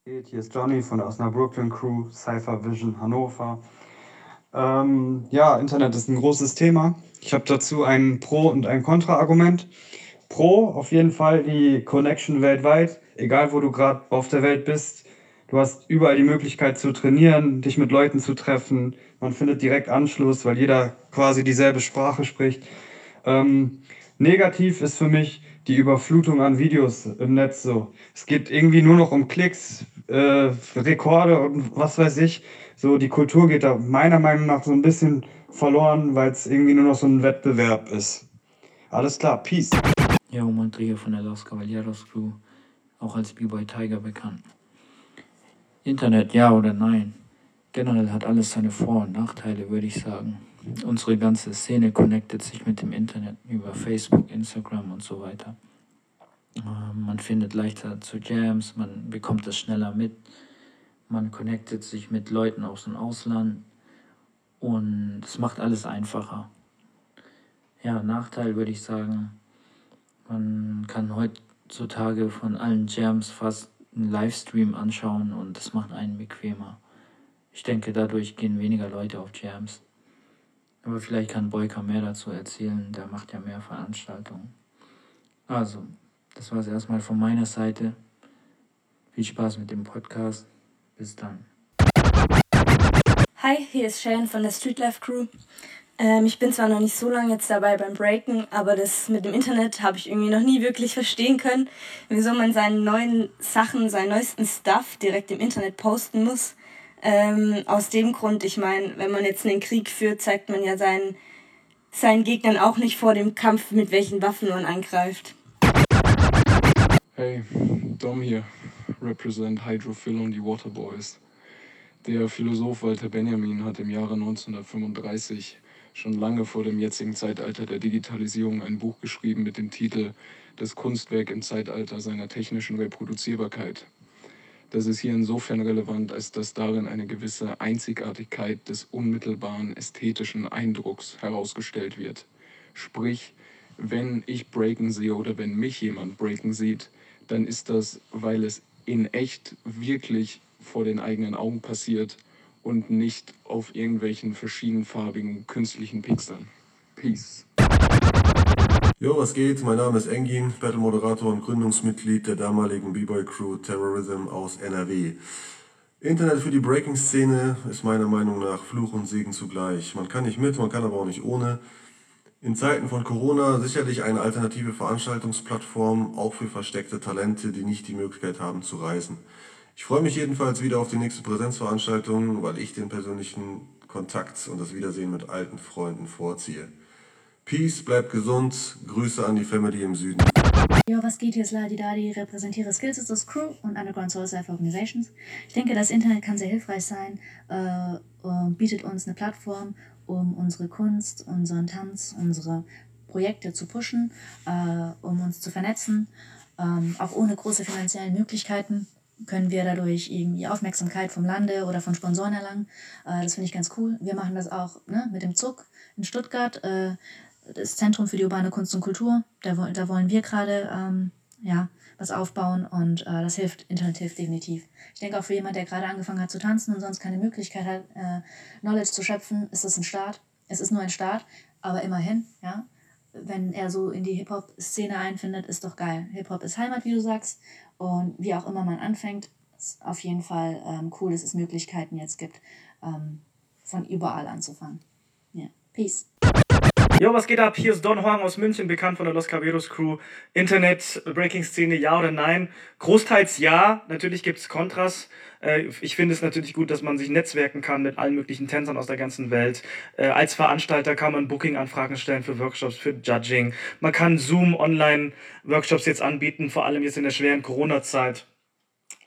S7: Hier ist Johnny von der Osnabrücken Crew, Cypher Vision Hannover. Ähm, ja, Internet ist ein großes Thema. Ich habe dazu ein Pro- und ein Kontra-Argument. Pro, auf jeden Fall die Connection weltweit, egal wo du gerade auf der Welt bist. Du hast überall die Möglichkeit zu trainieren, dich mit Leuten zu treffen. Man findet direkt Anschluss, weil jeder quasi dieselbe Sprache spricht. Ähm, negativ ist für mich die Überflutung an Videos im Netz so. Es geht irgendwie nur noch um Klicks, äh, Rekorde und was weiß ich. So, die Kultur geht da meiner Meinung nach so ein bisschen verloren, weil es irgendwie nur noch so ein Wettbewerb ist. Alles klar, Peace.
S8: Ja, Montrio von der Los Caballeros Crew, auch als B-Boy Tiger bekannt. Internet, ja oder nein? Generell hat alles seine Vor- und Nachteile, würde ich sagen. Unsere ganze Szene connectet sich mit dem Internet über Facebook, Instagram und so weiter. Ähm, man findet leichter zu Jams, man bekommt es schneller mit, man connectet sich mit Leuten aus dem Ausland und es macht alles einfacher. Ja, Nachteil würde ich sagen, man kann heutzutage von allen Jams fast einen Livestream anschauen und das macht einen bequemer. Ich denke, dadurch gehen weniger Leute auf Jams. Aber vielleicht kann Boyka mehr dazu erzählen, der macht ja mehr Veranstaltungen. Also, das war es erstmal von meiner Seite. Viel Spaß mit dem Podcast. Bis dann.
S9: Hi, hier ist Shane von der Streetlife Crew. Ähm, ich bin zwar noch nicht so lange jetzt dabei beim Breaken, aber das mit dem Internet habe ich irgendwie noch nie wirklich verstehen können, wieso man seine neuen Sachen, seinen neuesten Stuff direkt im Internet posten muss. Ähm, aus dem Grund, ich meine, wenn man jetzt einen Krieg führt, zeigt man ja seinen, seinen Gegnern auch nicht vor dem Kampf, mit welchen Waffen man angreift.
S3: Hey, Dom hier, represent Hydrophil und die Waterboys. Der Philosoph Walter Benjamin hat im Jahre 1935 schon lange vor dem jetzigen Zeitalter der Digitalisierung ein Buch geschrieben mit dem Titel Das Kunstwerk im Zeitalter seiner technischen Reproduzierbarkeit. Das ist hier insofern relevant, als dass darin eine gewisse Einzigartigkeit des unmittelbaren ästhetischen Eindrucks herausgestellt wird. Sprich, wenn ich Breaken sehe oder wenn mich jemand Breaken sieht, dann ist das, weil es in echt wirklich vor den eigenen Augen passiert und nicht auf irgendwelchen verschiedenfarbigen künstlichen Pixeln. Peace.
S10: Jo, was geht? Mein Name ist Engin, Battle-Moderator und Gründungsmitglied der damaligen B-Boy-Crew Terrorism aus NRW. Internet für die Breaking-Szene ist meiner Meinung nach Fluch und Segen zugleich. Man kann nicht mit, man kann aber auch nicht ohne. In Zeiten von Corona sicherlich eine alternative Veranstaltungsplattform, auch für versteckte Talente, die nicht die Möglichkeit haben zu reisen. Ich freue mich jedenfalls wieder auf die nächste Präsenzveranstaltung, weil ich den persönlichen Kontakt und das Wiedersehen mit alten Freunden vorziehe. Peace, bleibt gesund, Grüße an die Family im Süden.
S11: Jo, was geht? Hier ist Ladi Dadi, repräsentiere Skills Sisters Crew und Underground Soul Cypher Organizations. Ich denke, das Internet kann sehr hilfreich sein, äh, bietet uns eine Plattform, um unsere Kunst, unseren Tanz, unsere Projekte zu pushen, äh, um uns zu vernetzen, ähm, auch ohne große finanzielle Möglichkeiten können wir dadurch irgendwie Aufmerksamkeit vom Lande oder von Sponsoren erlangen. Äh, das finde ich ganz cool. Wir machen das auch ne, mit dem Zug in Stuttgart, äh, das Zentrum für die urbane Kunst und Kultur. Da, da wollen wir gerade ähm, ja, was aufbauen und äh, das hilft, Internet hilft definitiv. Ich denke auch für jemand, der gerade angefangen hat zu tanzen und sonst keine Möglichkeit hat, äh, Knowledge zu schöpfen, ist das ein Start. Es ist nur ein Start, aber immerhin, ja, wenn er so in die Hip-Hop-Szene einfindet, ist doch geil. Hip-Hop ist Heimat, wie du sagst. Und wie auch immer man anfängt, ist auf jeden Fall ähm, cool, dass es Möglichkeiten jetzt gibt, ähm, von überall anzufangen. Ja. Peace.
S12: Jo, was geht ab? Hier ist Don Huang aus München, bekannt von der Los Caberos Crew. Internet, Breaking-Szene, ja oder nein? Großteils ja. Natürlich gibt es Kontras. Äh, ich finde es natürlich gut, dass man sich netzwerken kann mit allen möglichen Tänzern aus der ganzen Welt. Äh, als Veranstalter kann man Booking-Anfragen stellen für Workshops, für Judging. Man kann Zoom-Online-Workshops jetzt anbieten, vor allem jetzt in der schweren Corona-Zeit.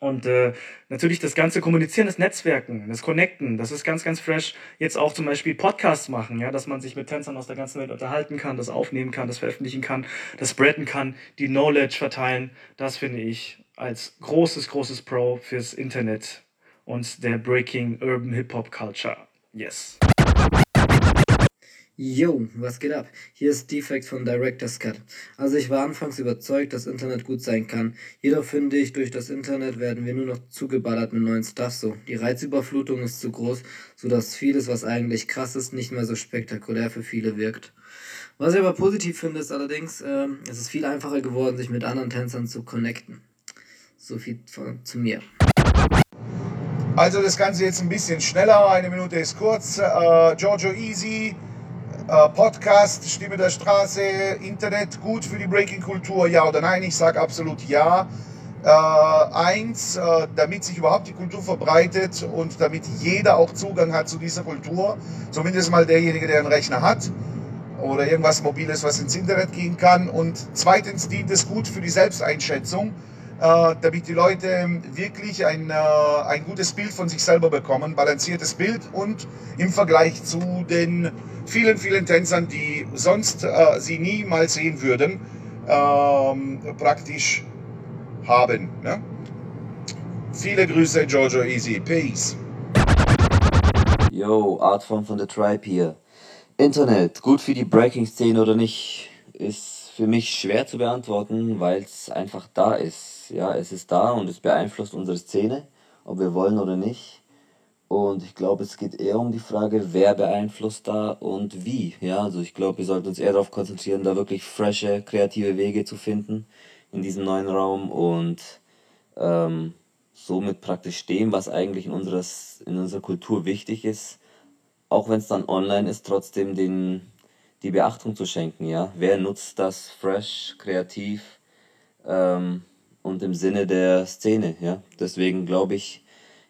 S12: Und äh, natürlich das ganze Kommunizieren, das Netzwerken, das Connecten, das ist ganz, ganz fresh. Jetzt auch zum Beispiel Podcasts machen, ja, dass man sich mit Tänzern aus der ganzen Welt unterhalten kann, das aufnehmen kann, das veröffentlichen kann, das spreaden kann, die Knowledge verteilen. Das finde ich als großes, großes Pro fürs Internet und der Breaking Urban Hip Hop Culture. Yes.
S13: Yo, was geht ab? Hier ist Defect von Director's Cut. Also ich war anfangs überzeugt, dass Internet gut sein kann. Jedoch finde ich, durch das Internet werden wir nur noch zugeballert mit neuen Stuff so. Die Reizüberflutung ist zu groß, sodass vieles, was eigentlich krass ist, nicht mehr so spektakulär für viele wirkt. Was ich aber positiv finde, ist allerdings, äh, es ist viel einfacher geworden, sich mit anderen Tänzern zu connecten. So viel von, zu mir.
S14: Also das Ganze jetzt ein bisschen schneller, eine Minute ist kurz. Äh, Giorgio Easy, Podcast, Stimme der Straße, Internet gut für die Breaking-Kultur, ja oder nein? Ich sage absolut ja. Äh, eins, äh, damit sich überhaupt die Kultur verbreitet und damit jeder auch Zugang hat zu dieser Kultur, zumindest mal derjenige, der einen Rechner hat oder irgendwas Mobiles, was ins Internet gehen kann. Und zweitens dient es gut für die Selbsteinschätzung äh, damit die Leute wirklich ein, äh, ein gutes Bild von sich selber bekommen, balanciertes Bild und im Vergleich zu den vielen, vielen Tänzern, die sonst äh, sie niemals sehen würden, ähm, praktisch haben. Ne? Viele Grüße, Jojo Easy. Peace.
S15: Yo, Artform von The Tribe hier. Internet, gut für die Breaking-Szene oder nicht, ist für mich schwer zu beantworten, weil es einfach da ist. Ja, es ist da und es beeinflusst unsere Szene, ob wir wollen oder nicht. Und ich glaube, es geht eher um die Frage, wer beeinflusst da und wie. Ja, also ich glaube, wir sollten uns eher darauf konzentrieren, da wirklich frische, kreative Wege zu finden in diesem neuen Raum und ähm, somit praktisch dem, was eigentlich in, unseres, in unserer Kultur wichtig ist, auch wenn es dann online ist, trotzdem den, die Beachtung zu schenken. Ja, wer nutzt das fresh, kreativ ähm, und im Sinne der Szene. Ja, deswegen glaube ich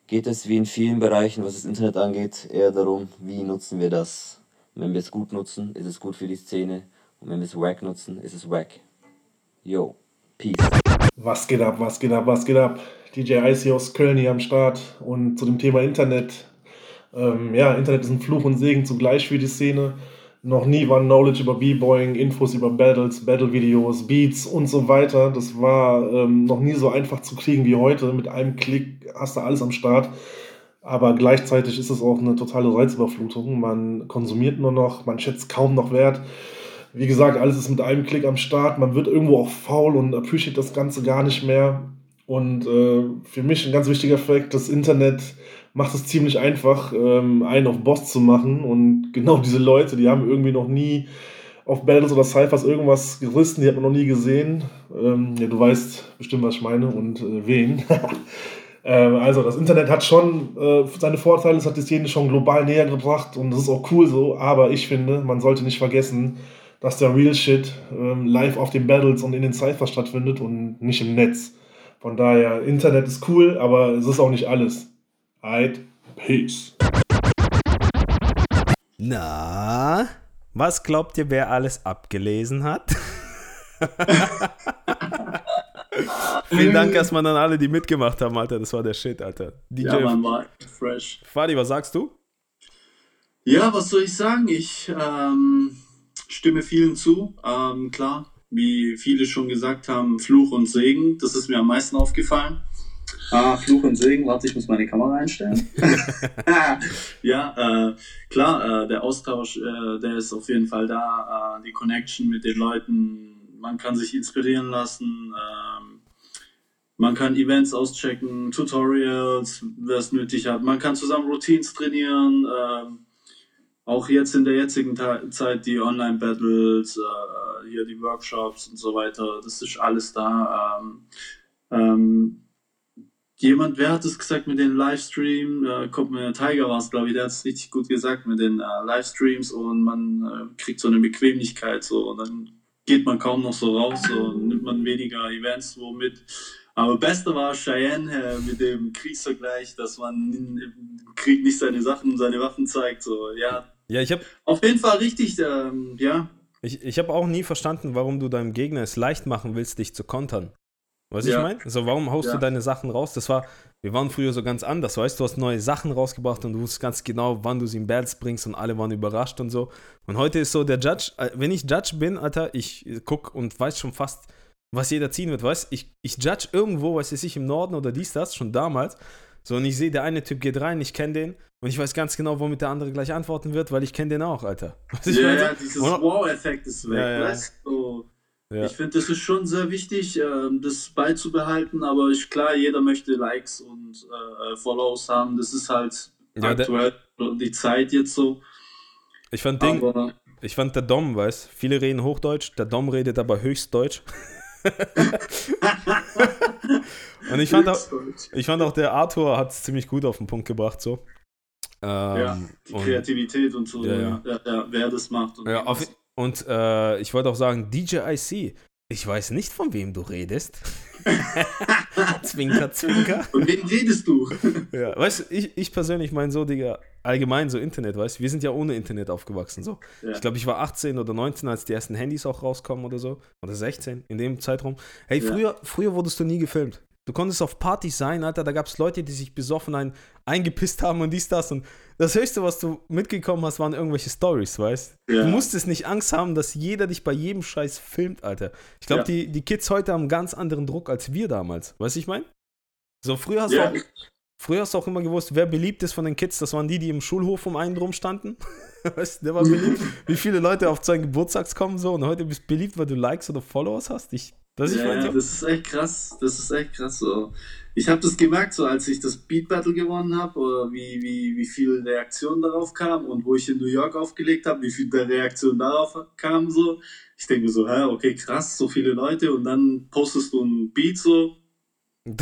S15: geht es wie in vielen Bereichen, was das Internet angeht, eher darum, wie nutzen wir das. wenn wir es gut nutzen, ist es gut für die Szene. Und wenn wir es wack nutzen, ist es wack. Yo, peace.
S16: Was geht ab, was geht ab, was geht ab? DJ Icy aus Köln hier am Start und zu dem Thema Internet. Ähm, ja, Internet ist ein Fluch und Segen zugleich für die Szene. Noch nie war Knowledge über B-Boying, Infos über Battles, Battle-Videos, Beats und so weiter. Das war ähm, noch nie so einfach zu kriegen wie heute. Mit einem Klick hast du alles am Start. Aber gleichzeitig ist es auch eine totale Reizüberflutung. Man konsumiert nur noch, man schätzt kaum noch Wert. Wie gesagt, alles ist mit einem Klick am Start. Man wird irgendwo auch faul und appreciate das Ganze gar nicht mehr. Und äh, für mich ein ganz wichtiger Fakt, das Internet macht es ziemlich einfach, ähm, einen auf Boss zu machen. Und genau diese Leute, die haben irgendwie noch nie auf Battles oder Cyphers irgendwas gerissen, die hat man noch nie gesehen. Ähm, ja, du weißt bestimmt, was ich meine und äh, wen. ähm, also, das Internet hat schon äh, seine Vorteile, es hat die Szene schon global näher gebracht und das ist auch cool so, aber ich finde, man sollte nicht vergessen, dass der Real Shit ähm, live auf den Battles und in den Cyphers stattfindet und nicht im Netz. Von daher, Internet ist cool, aber es ist auch nicht alles. Alright, peace.
S1: Na, was glaubt ihr, wer alles abgelesen hat? Vielen Dank erstmal an alle, die mitgemacht haben, Alter. Das war der Shit, Alter. DJ
S2: Ja, man war fresh.
S1: Fadi, was sagst du?
S2: Ja, was soll ich sagen? Ich ähm, stimme vielen zu. Ähm, klar, wie viele schon gesagt haben, Fluch und Segen, das ist mir am meisten aufgefallen. Ah, Fluch und Segen, warte, ich muss meine Kamera einstellen. ja, äh, klar, äh, der Austausch, äh, der ist auf jeden Fall da, äh, die Connection mit den Leuten, man kann sich inspirieren lassen, ähm, man kann Events auschecken, Tutorials, wer es nötig hat, man kann zusammen Routines trainieren, ähm, auch jetzt in der jetzigen Ta Zeit die Online-Battles, äh, hier die Workshops und so weiter, das ist alles da. Ähm, ähm, jemand, wer hat es gesagt mit den Livestream? Äh, kommt mir Tiger war es, glaube ich, der hat es richtig gut gesagt mit den äh, Livestreams und man äh, kriegt so eine Bequemlichkeit so und dann geht man kaum noch so raus, so nimmt man weniger Events wo mit. Aber beste war Cheyenne äh, mit dem Kriegsvergleich, dass man im Krieg nicht seine Sachen, seine Waffen zeigt. So, ja.
S1: Ja, ich habe
S2: Auf jeden Fall richtig, ähm, ja.
S1: ich, ich hab auch nie verstanden, warum du deinem Gegner es leicht machen willst, dich zu kontern. Weißt du,
S2: Ja.
S1: ich meine? Also, warum haust
S2: Ja.
S1: du deine Sachen raus? Das war, wir waren früher so ganz anders, weißt du, du hast neue Sachen rausgebracht und du wusstest ganz genau, wann du sie in Battles bringst und alle waren überrascht und so. Und heute ist so der Judge, äh, wenn ich Judge bin, Alter, ich guck und weiß schon fast, was jeder ziehen wird, weißt ich, ich judge irgendwo, weiß ich, im Norden oder dies, das, schon damals. So, und ich sehe, der eine Typ geht rein, ich kenne den und ich weiß ganz genau, womit der andere gleich antworten wird, weil ich kenne den auch, Alter.
S2: Ja,
S1: so?
S2: ja, dieses Wow-Effekt ist weg.
S1: Ja, ja.
S2: Weißt du?
S1: Ja.
S2: Ich finde, das ist schon sehr wichtig, ähm, das beizubehalten, aber ich, klar, jeder möchte Likes und äh, Follows haben. Das ist halt
S1: Ja, der-
S2: aktuell die Zeit jetzt so.
S1: Ich fand Ding,
S2: Aber-
S1: ich fand der Dom, weißt viele reden Hochdeutsch, der Dom redet aber Höchstdeutsch. Und ich fand, auch, ich fand auch, der Arthur hat es ziemlich gut auf den Punkt gebracht, so. Ähm,
S2: ja, die
S1: und-
S2: Kreativität und so,
S1: Ja,
S2: ja,
S1: ja,
S2: wer das macht. Und
S1: Ja, auf, und äh, ich wollte auch sagen, DJ IC, ich weiß nicht, von wem du redest. zwinker, zwinker.
S2: Von wem redest du?
S1: Ja, weißt du, ich, ich persönlich meine so, Digga, allgemein so Internet, weißt du, wir sind ja ohne Internet aufgewachsen, so.
S2: Ja.
S1: Ich glaube, ich war 18 oder 19, als die ersten Handys auch rauskommen oder so. Oder 16, in dem Zeitraum. Hey,
S2: Ja.
S1: früher, früher wurdest du nie gefilmt. Du konntest auf Partys sein, Alter, da gab es Leute, die sich besoffen ein, eingepisst haben und dies, das. Und das Höchste, was du mitgekommen hast, waren irgendwelche Stories, weißt
S2: Ja.
S1: Du musstest nicht Angst haben, dass jeder dich bei jedem Scheiß filmt, Alter. Ich glaube,
S2: Ja.
S1: die, die Kids heute haben einen ganz anderen Druck als wir damals. Weißt du, ich meine? So, früher hast
S2: Ja.
S1: du auch früher hast du auch immer gewusst, wer beliebt ist von den Kids, das waren die, die im Schulhof um einen drum standen. weißt du, der war beliebt. Wie viele Leute auf seinen Geburtstags kommen so und heute bist du beliebt, weil du Likes oder Followers hast. Ich, das,
S2: ja, ja, das ist echt krass. Das ist echt krass so. Ich habe das gemerkt, so als ich das Beat Battle gewonnen habe, oder wie, wie, wie viel Reaktion darauf kam und wo ich in New York aufgelegt habe, wie viel der Reaktion darauf kam. So. Ich denke so, hä, okay, krass, so viele Leute und dann postest du ein Beat so.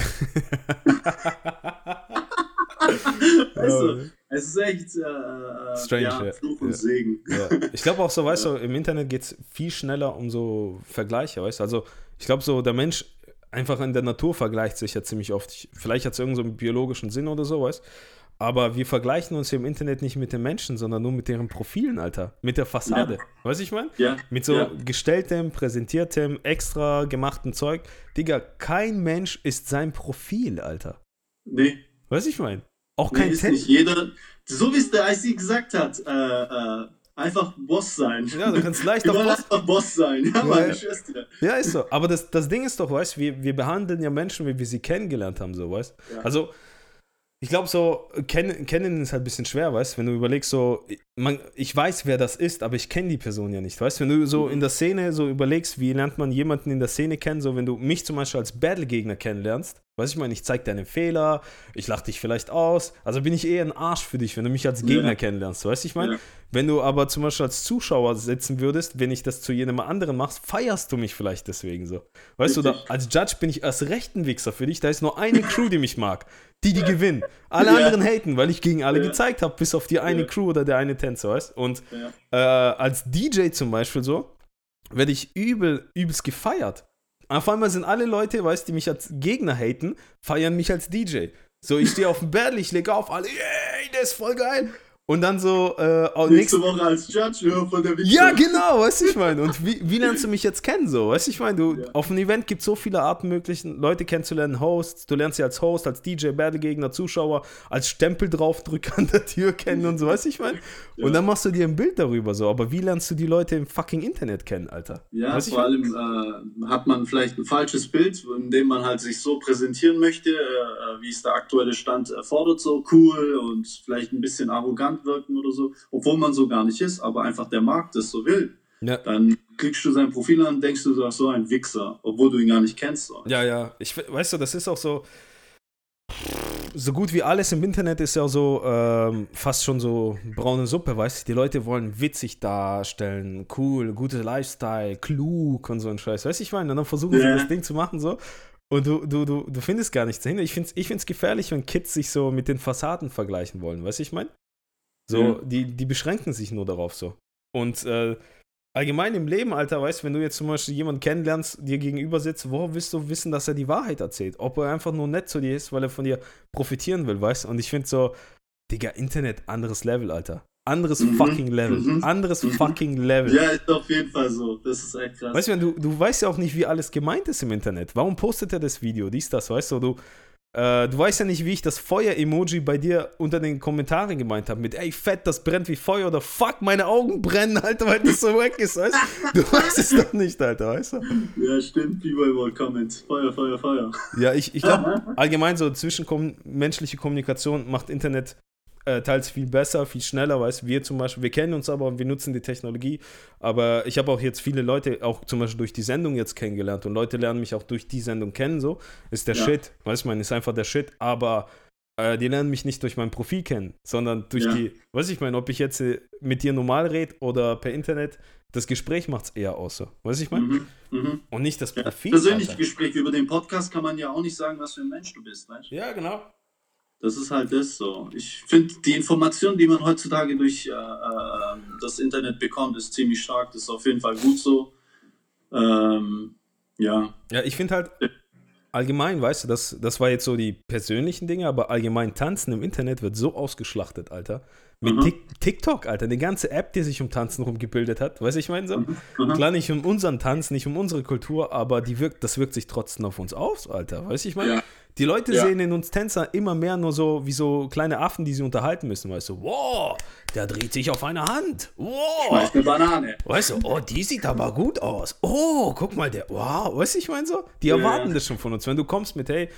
S2: also, es ist echt äh,
S1: Strange,
S2: ja,
S1: ja.
S2: Fluch und
S1: Ja.
S2: Segen.
S1: Ja. Ich glaube auch so, weißt du, im Internet geht es viel schneller um so Vergleiche, weißt du? Also, ich glaube so, der Mensch einfach in der Natur vergleicht sich ja ziemlich oft. Ich, vielleicht hat es irgendeinen so einen biologischen Sinn oder so, weißt Aber wir vergleichen uns hier im Internet nicht mit den Menschen, sondern nur mit deren Profilen, Alter. Mit der Fassade.
S2: Ja.
S1: Weißt du, ich meine?
S2: Ja.
S1: Mit so
S2: Ja.
S1: gestelltem, präsentiertem, extra gemachten Zeug. Digga, kein Mensch ist sein Profil, Alter.
S2: Nee.
S1: Weißt du, ich meine? Auch
S2: Nee,
S1: kein
S2: ist
S1: Ten
S2: nicht jeder, so wie es der IC gesagt hat, äh, äh, einfach Boss sein.
S1: Ja, du kannst leicht
S2: Du
S1: auf Boss-
S2: einfach Boss sein. Ja, meine
S1: ja.
S2: Schwester.
S1: Ja, ist so. Aber das, das Ding ist doch, weißt du, wir, wir behandeln ja Menschen, wie wir sie kennengelernt haben, so, weißt
S2: Ja.
S1: Also, ich glaube, so, kennen, kennen ist halt ein bisschen schwer, weißt du, wenn du überlegst, so, man, ich weiß, wer das ist, aber ich kenne die Person ja nicht, weißt du, wenn du so in der Szene so überlegst, wie lernt man jemanden in der Szene kennen, so, wenn du mich zum Beispiel als Battle-Gegner kennenlernst, weißt du, ich meine, ich zeig deine Fehler, ich lach dich vielleicht aus, also bin ich eher ein Arsch für dich, wenn du mich als Gegner
S2: Ja.
S1: kennenlernst, weißt du, ich meine,
S2: Ja.
S1: wenn du aber zum Beispiel als Zuschauer sitzen würdest, wenn ich das zu jedem anderen machst, feierst du mich vielleicht deswegen so. Weißt du, da,
S2: Richtig.
S1: als Judge bin ich erst recht ein Wichser für dich. Da ist nur eine Crew, die mich mag. Die, die gewinnen. Alle
S2: Ja.
S1: anderen haten, weil ich gegen alle gezeigt habe, bis auf die eine. Crew oder der eine Tänzer, weißt Und
S2: Ja.
S1: äh, als DJ zum Beispiel so, werde ich übel, übelst gefeiert. Auf einmal sind alle Leute, weißt du, die mich als Gegner haten, feiern mich als DJ. So, ich stehe auf dem Battle, ich lege auf, alle, yay, der ist voll geil. Und dann so, äh, auch
S2: Nächste
S1: nächste
S2: Woche als Judge ja, von der Wichser.
S1: ja, genau, weißt du, ich meine. Und wie, wie lernst du mich jetzt kennen, so? Weißt du, ich meine, du, auf einem Event gibt es so viele Arten möglichen, Leute kennenzulernen, Hosts, du lernst sie als Host, als DJ, Battlegegner, Zuschauer, als Stempel draufdrücker an der Tür kennen und so, weißt du, ich meine. Und dann machst du dir ein Bild darüber, so. Aber wie lernst du die Leute im fucking Internet kennen, Alter?
S2: Ja,
S1: Weißt
S2: vor allem äh, hat man vielleicht ein falsches Bild, in dem man halt sich so präsentieren möchte, äh, äh, wie es der aktuelle Stand erfordert, so cool und vielleicht ein bisschen arrogant wirken oder so, obwohl man so gar nicht ist, aber einfach der Markt es so will.
S1: Ja.
S2: Dann klickst du sein Profil an und denkst du, du so ein Wichser, obwohl du ihn gar nicht kennst. So.
S1: Ja, ja. Ich, we- weißt du, das ist auch so. So gut wie alles im Internet ist ja so ähm, fast schon so braune Suppe, weißt du? Die Leute wollen witzig darstellen, cool, gute Lifestyle, klug und so ein Scheiß. Weißt du, ich meine? Dann versuchen sie
S2: Ja.
S1: das Ding zu machen so. Und du, du, du, du findest gar nichts dahinter. Ich finde es ich find's gefährlich, wenn Kids sich so mit den Fassaden vergleichen wollen. Weißt du, ich meine? So,
S2: Ja.
S1: die, die beschränken sich nur darauf so. Und äh, allgemein im Leben, Alter, weißt du, wenn du jetzt zum Beispiel jemanden kennenlernst, dir gegenüber sitzt, woher willst du wissen, dass er die Wahrheit erzählt? Ob er einfach nur nett zu dir ist, weil er von dir profitieren will, weißt du? Und ich finde so, Digga, Internet, anderes Level, Alter. Anderes
S2: Mhm,
S1: fucking Level.
S2: mhm,
S1: Anderes
S2: mhm.
S1: fucking Level.
S2: Ja, ist auf jeden Fall so. Das ist echt krass.
S1: Weißt du, du, du weißt ja auch nicht, wie alles gemeint ist im Internet. Warum postet er das Video? Dies, das, weißt du? Du, äh, du weißt ja nicht, wie ich das Feuer-Emoji bei dir unter den Kommentaren gemeint habe. Mit, ey, fett, das brennt wie Feuer oder fuck, meine Augen brennen, Alter, weil das so weg ist, weißt du? Du weißt es doch nicht, Alter, weißt du?
S2: Ja, stimmt. B-Boy Wall Comment. Feuer, Feuer, Feuer.
S1: Ja, ich, ich glaube, allgemein so zwischenmenschliche Kommunikation macht Internet äh, teils viel besser, viel schneller, weißt du, wir zum Beispiel, wir kennen uns aber und wir nutzen die Technologie, aber ich habe auch jetzt viele Leute, auch zum Beispiel durch die Sendung jetzt kennengelernt und Leute lernen mich auch durch die Sendung kennen, so, ist der
S2: Ja.
S1: Shit, weißt du, ich meine, ist einfach der Shit, aber äh, die lernen mich nicht durch mein Profil kennen, sondern durch
S2: Ja.
S1: die, weiß ich meine, ob ich jetzt äh, mit dir normal rede oder per Internet, das Gespräch macht es eher aus, so, weißt du, ich meine?
S2: Mhm, mhm.
S1: Und nicht das Profil.
S2: Persönliche
S1: Alter.
S2: Gespräche über den Podcast kann man ja auch nicht sagen, was für ein Mensch du bist, weißt du?
S1: Ja, genau.
S2: Das ist halt das so. Ich finde, die Information, die man heutzutage durch äh, äh, das Internet bekommt, ist ziemlich stark. Das ist auf jeden Fall gut so. Ähm, ja.
S1: Ja, ich finde halt allgemein, weißt du, das, das war jetzt so die persönlichen Dinge, aber allgemein Tanzen im Internet wird so ausgeschlachtet, Alter. Mit
S2: Mhm.
S1: Tik TikTok, Alter, eine ganze App, die sich um Tanzen rumgebildet hat, weißt du, ich meine so?
S2: Mhm.
S1: Klar, nicht um unseren Tanz, nicht um unsere Kultur, aber die wirkt, das wirkt sich trotzdem auf uns aus, Alter, weißt du, ich meine?
S2: Ja.
S1: Die Leute
S2: Ja.
S1: sehen in uns Tänzer immer mehr nur so wie so kleine Affen, die sie unterhalten müssen, weißt du? Wow, der dreht sich auf einer Hand. Wow.
S2: Schmeiß eine Banane.
S1: Weißt du, oh, die sieht aber gut aus. Oh, guck mal, der, wow, weißt du, ich meine so? Die erwarten
S2: ja.
S1: das schon von uns. Wenn du kommst mit, hey,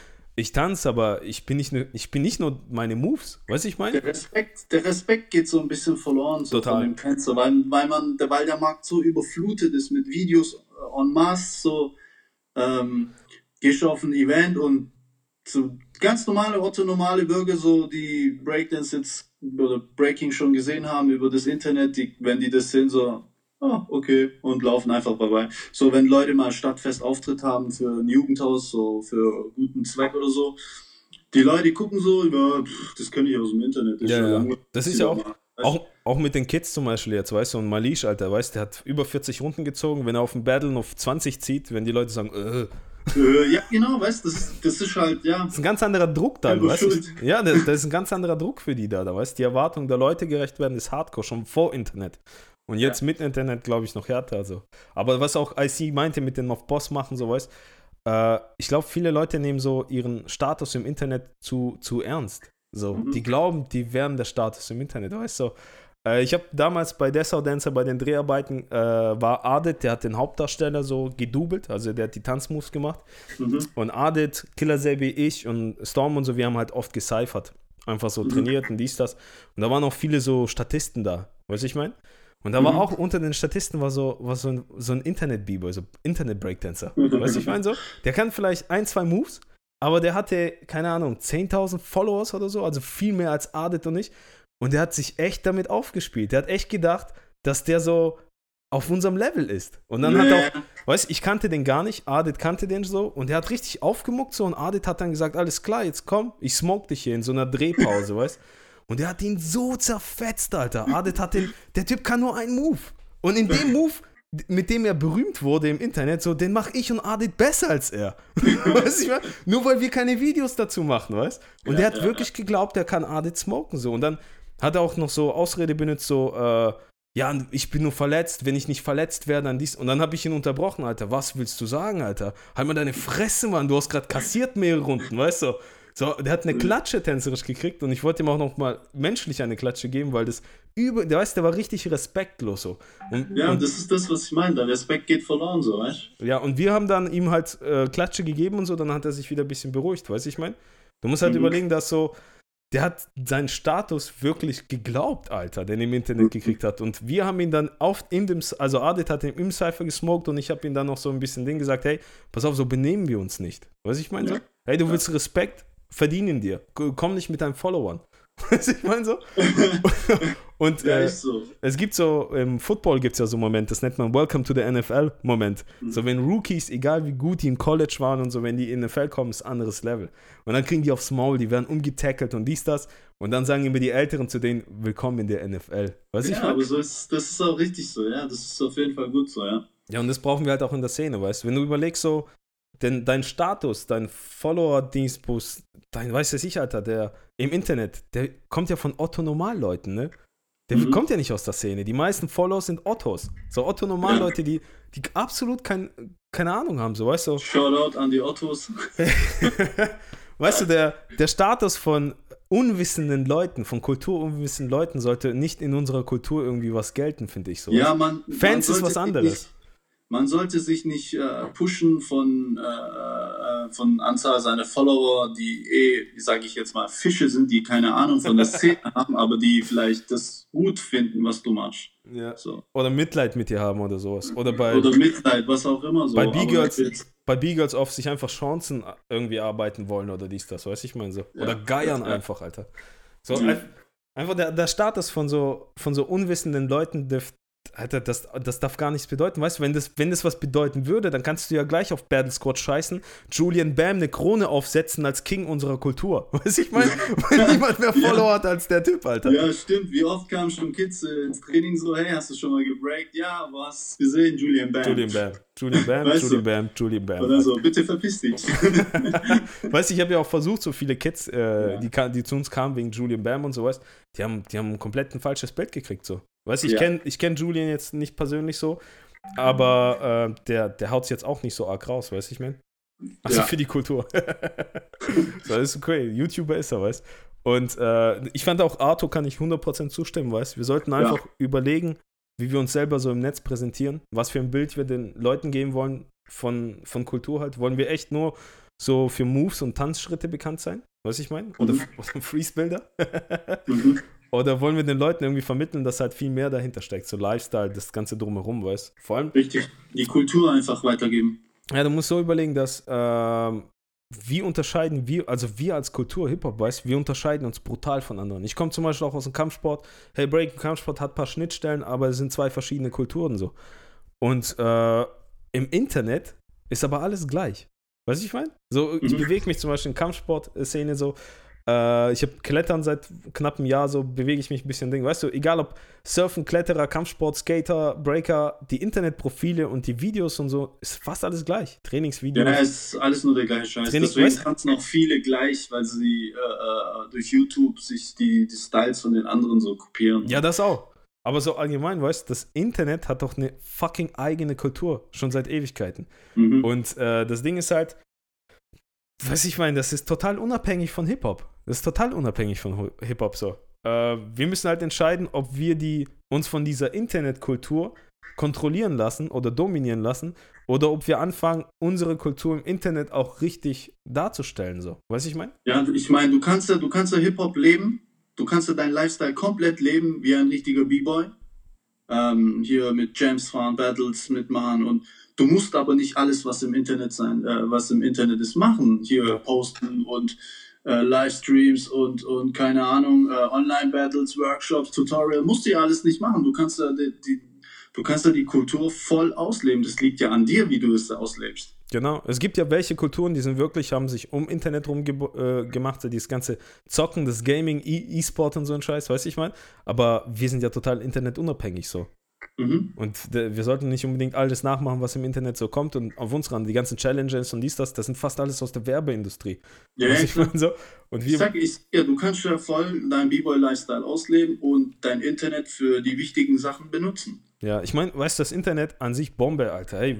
S1: Ich tanze, aber ich bin nicht, nur- ich bin nicht nur meine Moves. Weißt du, ich meine?
S2: Der Respekt, der Respekt geht so ein bisschen verloren so
S1: Total.
S2: von dem Tänzer, weil, weil, man, weil der Markt so überflutet ist mit Videos äh, en masse. So, ähm, gehst du auf ein Event und so ganz normale, orthonormale Bürger, so die Breakdance jetzt oder Breaking schon gesehen haben über das Internet, die, wenn die das sehen, so, ah, okay, und laufen einfach vorbei. So, wenn Leute mal Stadtfest Auftritt haben für ein Jugendhaus, so für guten Zweck oder so, die Leute gucken so, ja, pff, das kenne ich aus dem Internet. ist
S1: Ja,
S2: schon
S1: ja. Das ist ja auch,
S2: mal.
S1: auch, auch mit den Kids zum Beispiel jetzt, weißt du, und Malish, Alter, weißt du, der hat über 40 Runden gezogen, wenn er auf dem Battle auf 20 zieht, wenn die Leute sagen, äh,
S2: Äh, ja, genau, weißt du, das, ist- das ist halt, ja.
S1: Das ist ein ganz anderer Druck
S2: Selber
S1: weißt du? Ja, das, das ist ein ganz anderer Druck für die da, da weißt du? Die Erwartung der Leute gerecht werden ist Hardcore, schon vor Internet. Und jetzt mit Internet, glaube ich, noch härter. Also. Aber was auch IC meinte mit dem auf Boss machen, so weißt äh, ich glaube, viele Leute nehmen so ihren Status im Internet zu, zu ernst. So,
S2: Mhm.
S1: die glauben, die wären der Status im Internet, weißt du? Äh, ich habe damals bei Dessau Dancer bei den Dreharbeiten äh, war Adit, der hat den Hauptdarsteller so gedoubelt, also der hat die Tanzmoves gemacht.
S2: Mhm.
S1: Und Adit, Killer Selby, ich und Storm und so, wir haben halt oft gecyphert. Einfach so
S2: Mhm.
S1: trainiert und dies, das. Und da waren auch viele so Statisten da, weißt du, ich meine? Und da war
S2: Mhm.
S1: auch unter den Statisten war so, war so ein, so ein Internet-B-Boy, so Internet-Breakdancer. weißt du, ich meine so? Der kann vielleicht ein, zwei Moves, aber der hatte, keine Ahnung, 10.000 Followers oder so, also viel mehr als Adit und ich. Und der hat sich echt damit aufgespielt. Der hat echt gedacht, dass der so auf unserem Level ist. Und dann hat
S2: Ja,
S1: er
S2: ja.
S1: auch, weißt ich kannte den gar nicht, Adit kannte den so und der hat richtig aufgemuckt so und Adit hat dann gesagt, alles klar, jetzt komm, ich smoke dich hier in so einer Drehpause, weißt Und der hat ihn so zerfetzt, Alter. Adit hat den, der Typ kann nur einen Move. Und in dem Move, mit dem er berühmt wurde im Internet, so, den mache ich und Adit besser als er. weißt du, ich mein? Nur weil wir keine Videos dazu machen, weißt Und der hat wirklich geglaubt, er kann Adit smoken, so. Und dann hat er auch noch so Ausrede benutzt, so, äh, ja, ich bin nur verletzt, wenn ich nicht verletzt werde, dann dies. Und dann habe ich ihn unterbrochen, Alter. Was willst du sagen, Alter? Halt mal deine Fresse, Mann. Du hast gerade kassiert mehrere Runden, weißt du? So, der hat eine Klatsche tänzerisch gekriegt und ich wollte ihm auch noch mal menschlich eine Klatsche geben, weil das über, der weiß, der war richtig respektlos so. Und,
S2: Ja,
S1: und,
S2: das ist das, was ich meine. Der Respekt geht verloren, so, weißt
S1: ja, und wir haben dann ihm halt äh, Klatsche gegeben und so, dann hat er sich wieder ein bisschen beruhigt, weißt du, ich meine? Du musst halt
S2: Mhm.
S1: überlegen, dass so, der hat seinen Status wirklich geglaubt, Alter, den er im Internet gekriegt hat. Und wir haben ihn dann auf in dem, also Adit hat ihn im Cypher gesmoked und ich habe ihm dann noch so ein bisschen Ding gesagt, hey, pass auf, so benehmen wir uns nicht. Weißt du, ich meine so?
S2: Ja.
S1: Hey, du willst Respekt, verdien ihn dir. Komm nicht mit deinen Followern. Ich meine so? Und
S2: Ja,
S1: äh,
S2: so.
S1: es gibt so, im Football gibt es ja so einen Moment, das nennt man Welcome to the NFL-Moment.
S2: Mhm.
S1: So, wenn Rookies, egal wie gut die im College waren und so, wenn die in die NFL kommen, ist ein anderes Level. Und dann kriegen die aufs Maul, die werden umgetackelt und dies, das. Und dann sagen immer die Älteren zu denen, willkommen in der NFL. Weißt du, ich
S2: Ja,
S1: meine?
S2: aber so ist, das ist auch richtig so, ja. Das ist auf jeden Fall gut so, ja.
S1: Ja, und das brauchen wir halt auch in der Szene, weißt du? Wenn du überlegst, so, denn dein Status, dein Follower-Dienstbus, dein, weißt du, ich, Alter, der im Internet, der kommt ja von Otto-Normalleuten, ne? Der
S2: Mhm.
S1: kommt ja nicht aus der Szene. Die meisten Follower sind Ottos. So Otto-Normalleute, die, die absolut kein, keine Ahnung haben, so, weißt du?
S2: Shoutout an die Ottos.
S1: Weißt du, der, der Status von unwissenden Leuten, von kulturunwissenden Leuten sollte nicht in unserer Kultur irgendwie was gelten, finde ich so.
S2: Ja, man.
S1: Fans
S2: man
S1: ist was anderes.
S2: Nicht, man sollte sich nicht äh, pushen von, äh, äh, von Anzahl seiner Follower, die eh, wie sage ich jetzt mal, Fische sind, die keine Ahnung von der Szene haben, aber die vielleicht das gut finden, was du machst.
S1: Ja.
S2: So.
S1: Oder Mitleid mit dir haben oder sowas. Oder bei,
S2: Oder Mitleid, was auch immer so.
S1: bei B-Girls bei B-Girls oft sich einfach Chancen irgendwie arbeiten wollen oder dies, das, weißt du, ich meine so. Oder
S2: Ja.
S1: geiern
S2: Ja.
S1: einfach, Alter. So, einfach der, der Status von so, von so unwissenden Leuten, dürft, Alter, das, das darf gar nichts bedeuten. Weißt du, wenn das, wenn das was bedeuten würde, dann kannst du ja gleich auf Battle Squad scheißen, Julian Bam eine Krone aufsetzen als King unserer Kultur. Weißt du, ich meine, weil niemand mehr Follower hat als der Typ, Alter.
S2: Ja, stimmt. Wie oft kamen schon Kids äh, ins Training so, hey, hast du schon mal gebreakt? Ja, hast gesehen, Julian Bam.
S1: Julian Bam. Julian Bam,
S2: Weißt
S1: Julian
S2: du?
S1: Bam, Julian Bam.
S2: Oder so, bitte verpiss dich.
S1: weißt du, ich habe ja auch versucht, so viele Kids, äh, die, ka- die zu uns kamen wegen Julian Bam und sowas, die haben, die haben komplett ein falsches Bild gekriegt. So. Weißt du, ich
S2: Ja.
S1: kenne ich kenn Julian jetzt nicht persönlich so, aber äh, der, der haut jetzt auch nicht so arg raus, weißt du, ich meine? Also
S2: Ja.
S1: für die Kultur. so, das ist okay. YouTuber ist er, weißt Und äh, ich fand auch, Arto kann ich 100% zustimmen, weißt Wir sollten
S2: Ja.
S1: einfach überlegen, wie wir uns selber so im Netz präsentieren, was für ein Bild wir den Leuten geben wollen von, von Kultur halt. Wollen wir echt nur so für Moves und Tanzschritte bekannt sein? Weißt du, ich meine? Oder,
S2: Mhm.
S1: oder Freeze-Bilder?
S2: Mhm.
S1: Oder wollen wir den Leuten irgendwie vermitteln, dass halt viel mehr dahinter steckt? So Lifestyle, das Ganze drumherum, weißt du? Vor allem.
S2: Richtig. Die Kultur einfach weitergeben.
S1: Ja, du musst so überlegen, dass ähm, wie unterscheiden wir, also wir als Kultur Hip-Hop, weißt wir unterscheiden uns brutal von anderen. Ich komme zum Beispiel auch aus dem Kampfsport. Hey, Breaking Kampfsport hat ein paar Schnittstellen, aber es sind zwei verschiedene Kulturen so. Und äh, im Internet ist aber alles gleich. Weißt du, ich meine? So, ich
S2: Mhm.
S1: bewege mich zum Beispiel in Kampfsport-Szene so. Äh, ich habe Klettern seit knapp einem Jahr, so bewege ich mich ein bisschen Ding. Weißt du, egal ob Surfen, Kletterer, Kampfsport, Skater, Breaker, die Internetprofile und die Videos und so, ist fast alles gleich. Trainingsvideos.
S2: Ja, es ist alles nur der gleiche Scheiß.
S1: Training-
S2: Deswegen tanzen auch viele gleich, weil sie äh, äh, durch YouTube sich die, die Styles von den anderen so kopieren.
S1: Ja, das auch. Aber so allgemein, weißt du, das Internet hat doch eine fucking eigene Kultur, schon seit Ewigkeiten.
S2: Mhm.
S1: Und äh, das Ding ist halt, was ich meine, das ist total unabhängig von Hip-Hop. Das ist total unabhängig von Ho- Hip-Hop so. Äh, wir müssen halt entscheiden, ob wir die, uns von dieser Internetkultur kontrollieren lassen oder dominieren lassen oder ob wir anfangen, unsere Kultur im Internet auch richtig darzustellen. So. Weißt du, ich meine?
S2: Ja, ich meine, du kannst ja, du kannst ja Hip-Hop leben, du kannst ja deinen Lifestyle komplett leben wie ein richtiger B-Boy. Ähm, hier mit Jams fahren, Battles mitmachen und du musst aber nicht alles, was im Internet sein, äh, was im Internet ist, machen. Hier posten und äh, Livestreams und, und keine Ahnung, äh, Online-Battles, Workshops, Tutorial, musst du ja alles nicht machen. Du kannst ja die, die, du kannst ja die Kultur voll ausleben. Das liegt ja an dir, wie du es auslebst.
S1: Genau. Es gibt ja welche Kulturen, die sind wirklich, haben sich um Internet rum äh, gemacht, dieses ganze Zocken, das Gaming, E- E-Sport und so ein Scheiß, weiß ich mal. Aber wir sind ja total internetunabhängig so.
S2: Mhm.
S1: Und wir sollten nicht unbedingt alles nachmachen, was im Internet so kommt und auf uns ran. Die ganzen Challenges und dies, das, das sind fast alles aus der Werbeindustrie.
S2: Ja, ja,
S1: ich so. Und
S2: Ich
S1: wir,
S2: sag, ich, ja, du kannst ja voll deinen B-Boy-Lifestyle ausleben und dein Internet für die wichtigen Sachen benutzen.
S1: ja, ich meine, weißt du, das Internet an sich Bombe, Alter. Hey,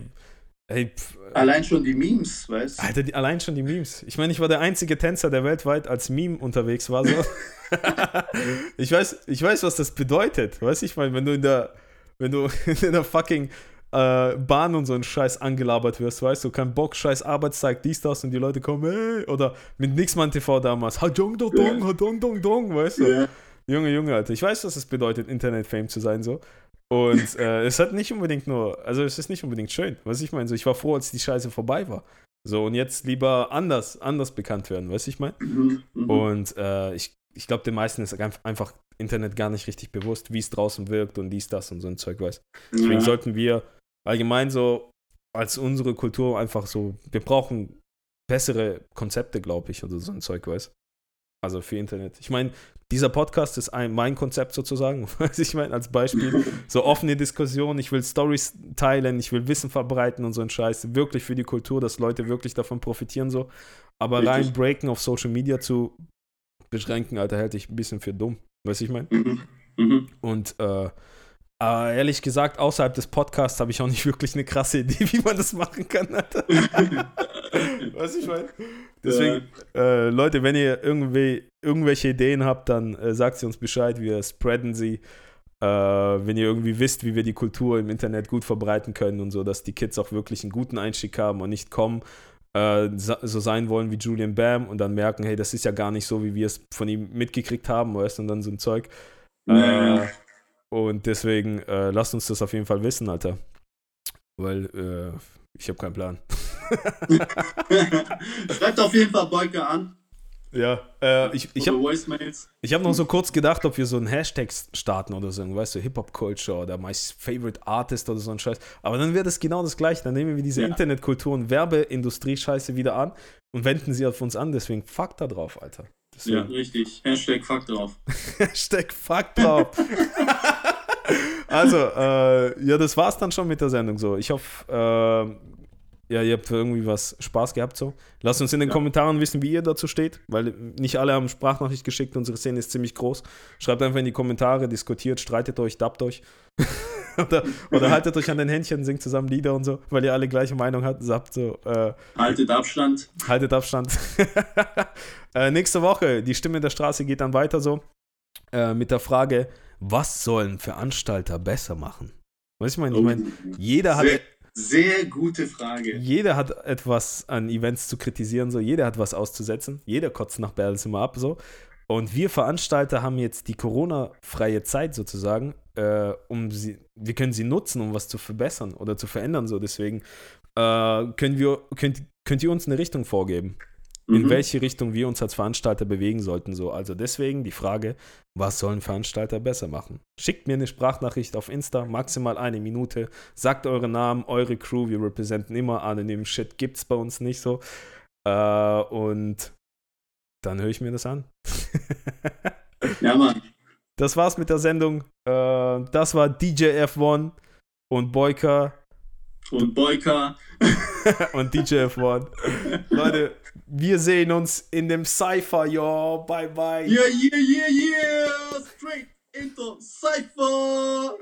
S1: hey, pff,
S2: Allein schon die Memes, weißt du?
S1: Alter, die, allein schon die Memes. Ich meine, ich war der einzige Tänzer, der weltweit als Meme unterwegs war. So. ich, weiß, ich weiß, was das bedeutet. Weißt du, ich meine, wenn du in der, wenn du in der fucking äh, Bahn und so ein Scheiß angelabert wirst, weißt du, kein Bock, scheiß Arbeitszeit, dies, das und die Leute kommen, hey, oder mit Nixman TV damals, Hajong do dong, Hadong dong dong, weißt du.
S2: Ja.
S1: Junge, Junge, Alter. Ich weiß, was es bedeutet, Internet-Fame zu sein, so. Und äh, es hat nicht unbedingt nur, also es ist nicht unbedingt schön. Was ich meine, so, ich war froh, als die Scheiße vorbei war. So, und jetzt lieber anders, anders bekannt werden, weißt du, ich meine?
S2: Mhm, mhm.
S1: Und äh, ich, ich glaube, den meisten ist einf- einfach Internet gar nicht richtig bewusst, wie es draußen wirkt und dies, das und so ein Zeug, weißt Deswegen
S2: Ja.
S1: sollten wir allgemein so als unsere Kultur einfach so, wir brauchen bessere Konzepte, glaube ich, oder so ein Zeug, weißt Also für Internet. Ich meine, dieser Podcast ist ein, mein Konzept sozusagen, weiß ich meine, als Beispiel. So offene Diskussion, ich will Stories teilen, ich will Wissen verbreiten und so ein Scheiß. Wirklich für die Kultur, dass Leute wirklich davon profitieren, so. Aber
S2: Richtig.
S1: rein Breaken auf Social Media zu beschränken, Alter, hätte ich ein bisschen für dumm. Weiß ich meine?
S2: Mhm. Mhm.
S1: Und äh, äh, ehrlich gesagt, außerhalb des Podcasts habe ich auch nicht wirklich eine krasse Idee, wie man das machen kann. Was ich meine? Deswegen, äh, Leute, wenn ihr irgendwie irgendwelche Ideen habt, dann äh, sagt sie uns Bescheid, wir spreaden sie. Äh, wenn ihr irgendwie wisst, wie wir die Kultur im Internet gut verbreiten können und so, dass die Kids auch wirklich einen guten Einstieg haben und nicht kommen, äh, so sein wollen wie Julian Bam und dann merken, hey, das ist ja gar nicht so, wie wir es von ihm mitgekriegt haben, weißt du, und dann so ein Zeug.
S2: Ja.
S1: Äh, und deswegen äh, lasst uns das auf jeden Fall wissen, Alter. Weil äh, ich habe keinen Plan.
S2: Schreibt auf jeden Fall Beuke an.
S1: Ja, äh, ich, ich habe hab noch so kurz gedacht, ob wir so einen Hashtag starten oder so, weißt du, Hip-Hop-Culture oder My Favorite Artist oder so ein Scheiß. Aber dann wäre das genau das Gleiche. Dann nehmen wir diese
S2: Ja.
S1: Internetkultur und Werbeindustrie-Scheiße wieder an und wenden sie auf uns an. Deswegen fuck da drauf, Alter.
S2: Ja,
S1: Deswegen,
S2: richtig. Hashtag Fuck drauf.
S1: Hashtag fuck drauf. also, äh, ja, das war's dann schon mit der Sendung so. Ich hoffe, äh, ja, ihr habt irgendwie was Spaß gehabt so. Lasst uns in den
S2: Ja.
S1: Kommentaren wissen, wie ihr dazu steht, weil nicht alle haben Sprachnachricht geschickt. Unsere Szene ist ziemlich groß. Schreibt einfach in die Kommentare, diskutiert, streitet euch, dappt euch. oder, oder haltet euch an den Händchen, singt zusammen Lieder und so, weil ihr alle gleiche Meinung habt. habt so, äh,
S2: Haltet Abstand.
S1: Haltet Abstand. äh, nächste Woche, die Stimme der Straße geht dann weiter so äh, mit der Frage, was sollen Veranstalter besser machen? Weißt du, ich meine, ich meine, jeder hat,
S2: Sehr, gute Frage.
S1: Jeder hat etwas an Events zu kritisieren, so jeder hat was auszusetzen. Jeder kotzt nach Battles immer ab, so. Und wir Veranstalter haben jetzt die Corona-freie Zeit sozusagen, äh, um sie, wir können sie nutzen, um was zu verbessern oder zu verändern. So, deswegen äh, können wir, könnt, könnt ihr uns eine Richtung vorgeben, in
S2: Mhm.
S1: welche Richtung wir uns als Veranstalter bewegen sollten. So. Also deswegen die Frage, was sollen Veranstalter besser machen? Schickt mir eine Sprachnachricht auf Insta, maximal eine Minute, sagt eure Namen, eure Crew, wir representen immer anonym Shit, gibt's bei uns nicht so. Äh, und dann höre ich mir das an.
S2: Ja, Mann.
S1: Das war's mit der Sendung. Äh, das war DJ F1 und Boyka.
S2: Und Boyka.
S1: und DJ F1. Leute, wir sehen uns in dem Cypher, yo. Bye, bye.
S2: Yeah, yeah, yeah, yeah! Straight into Cypher!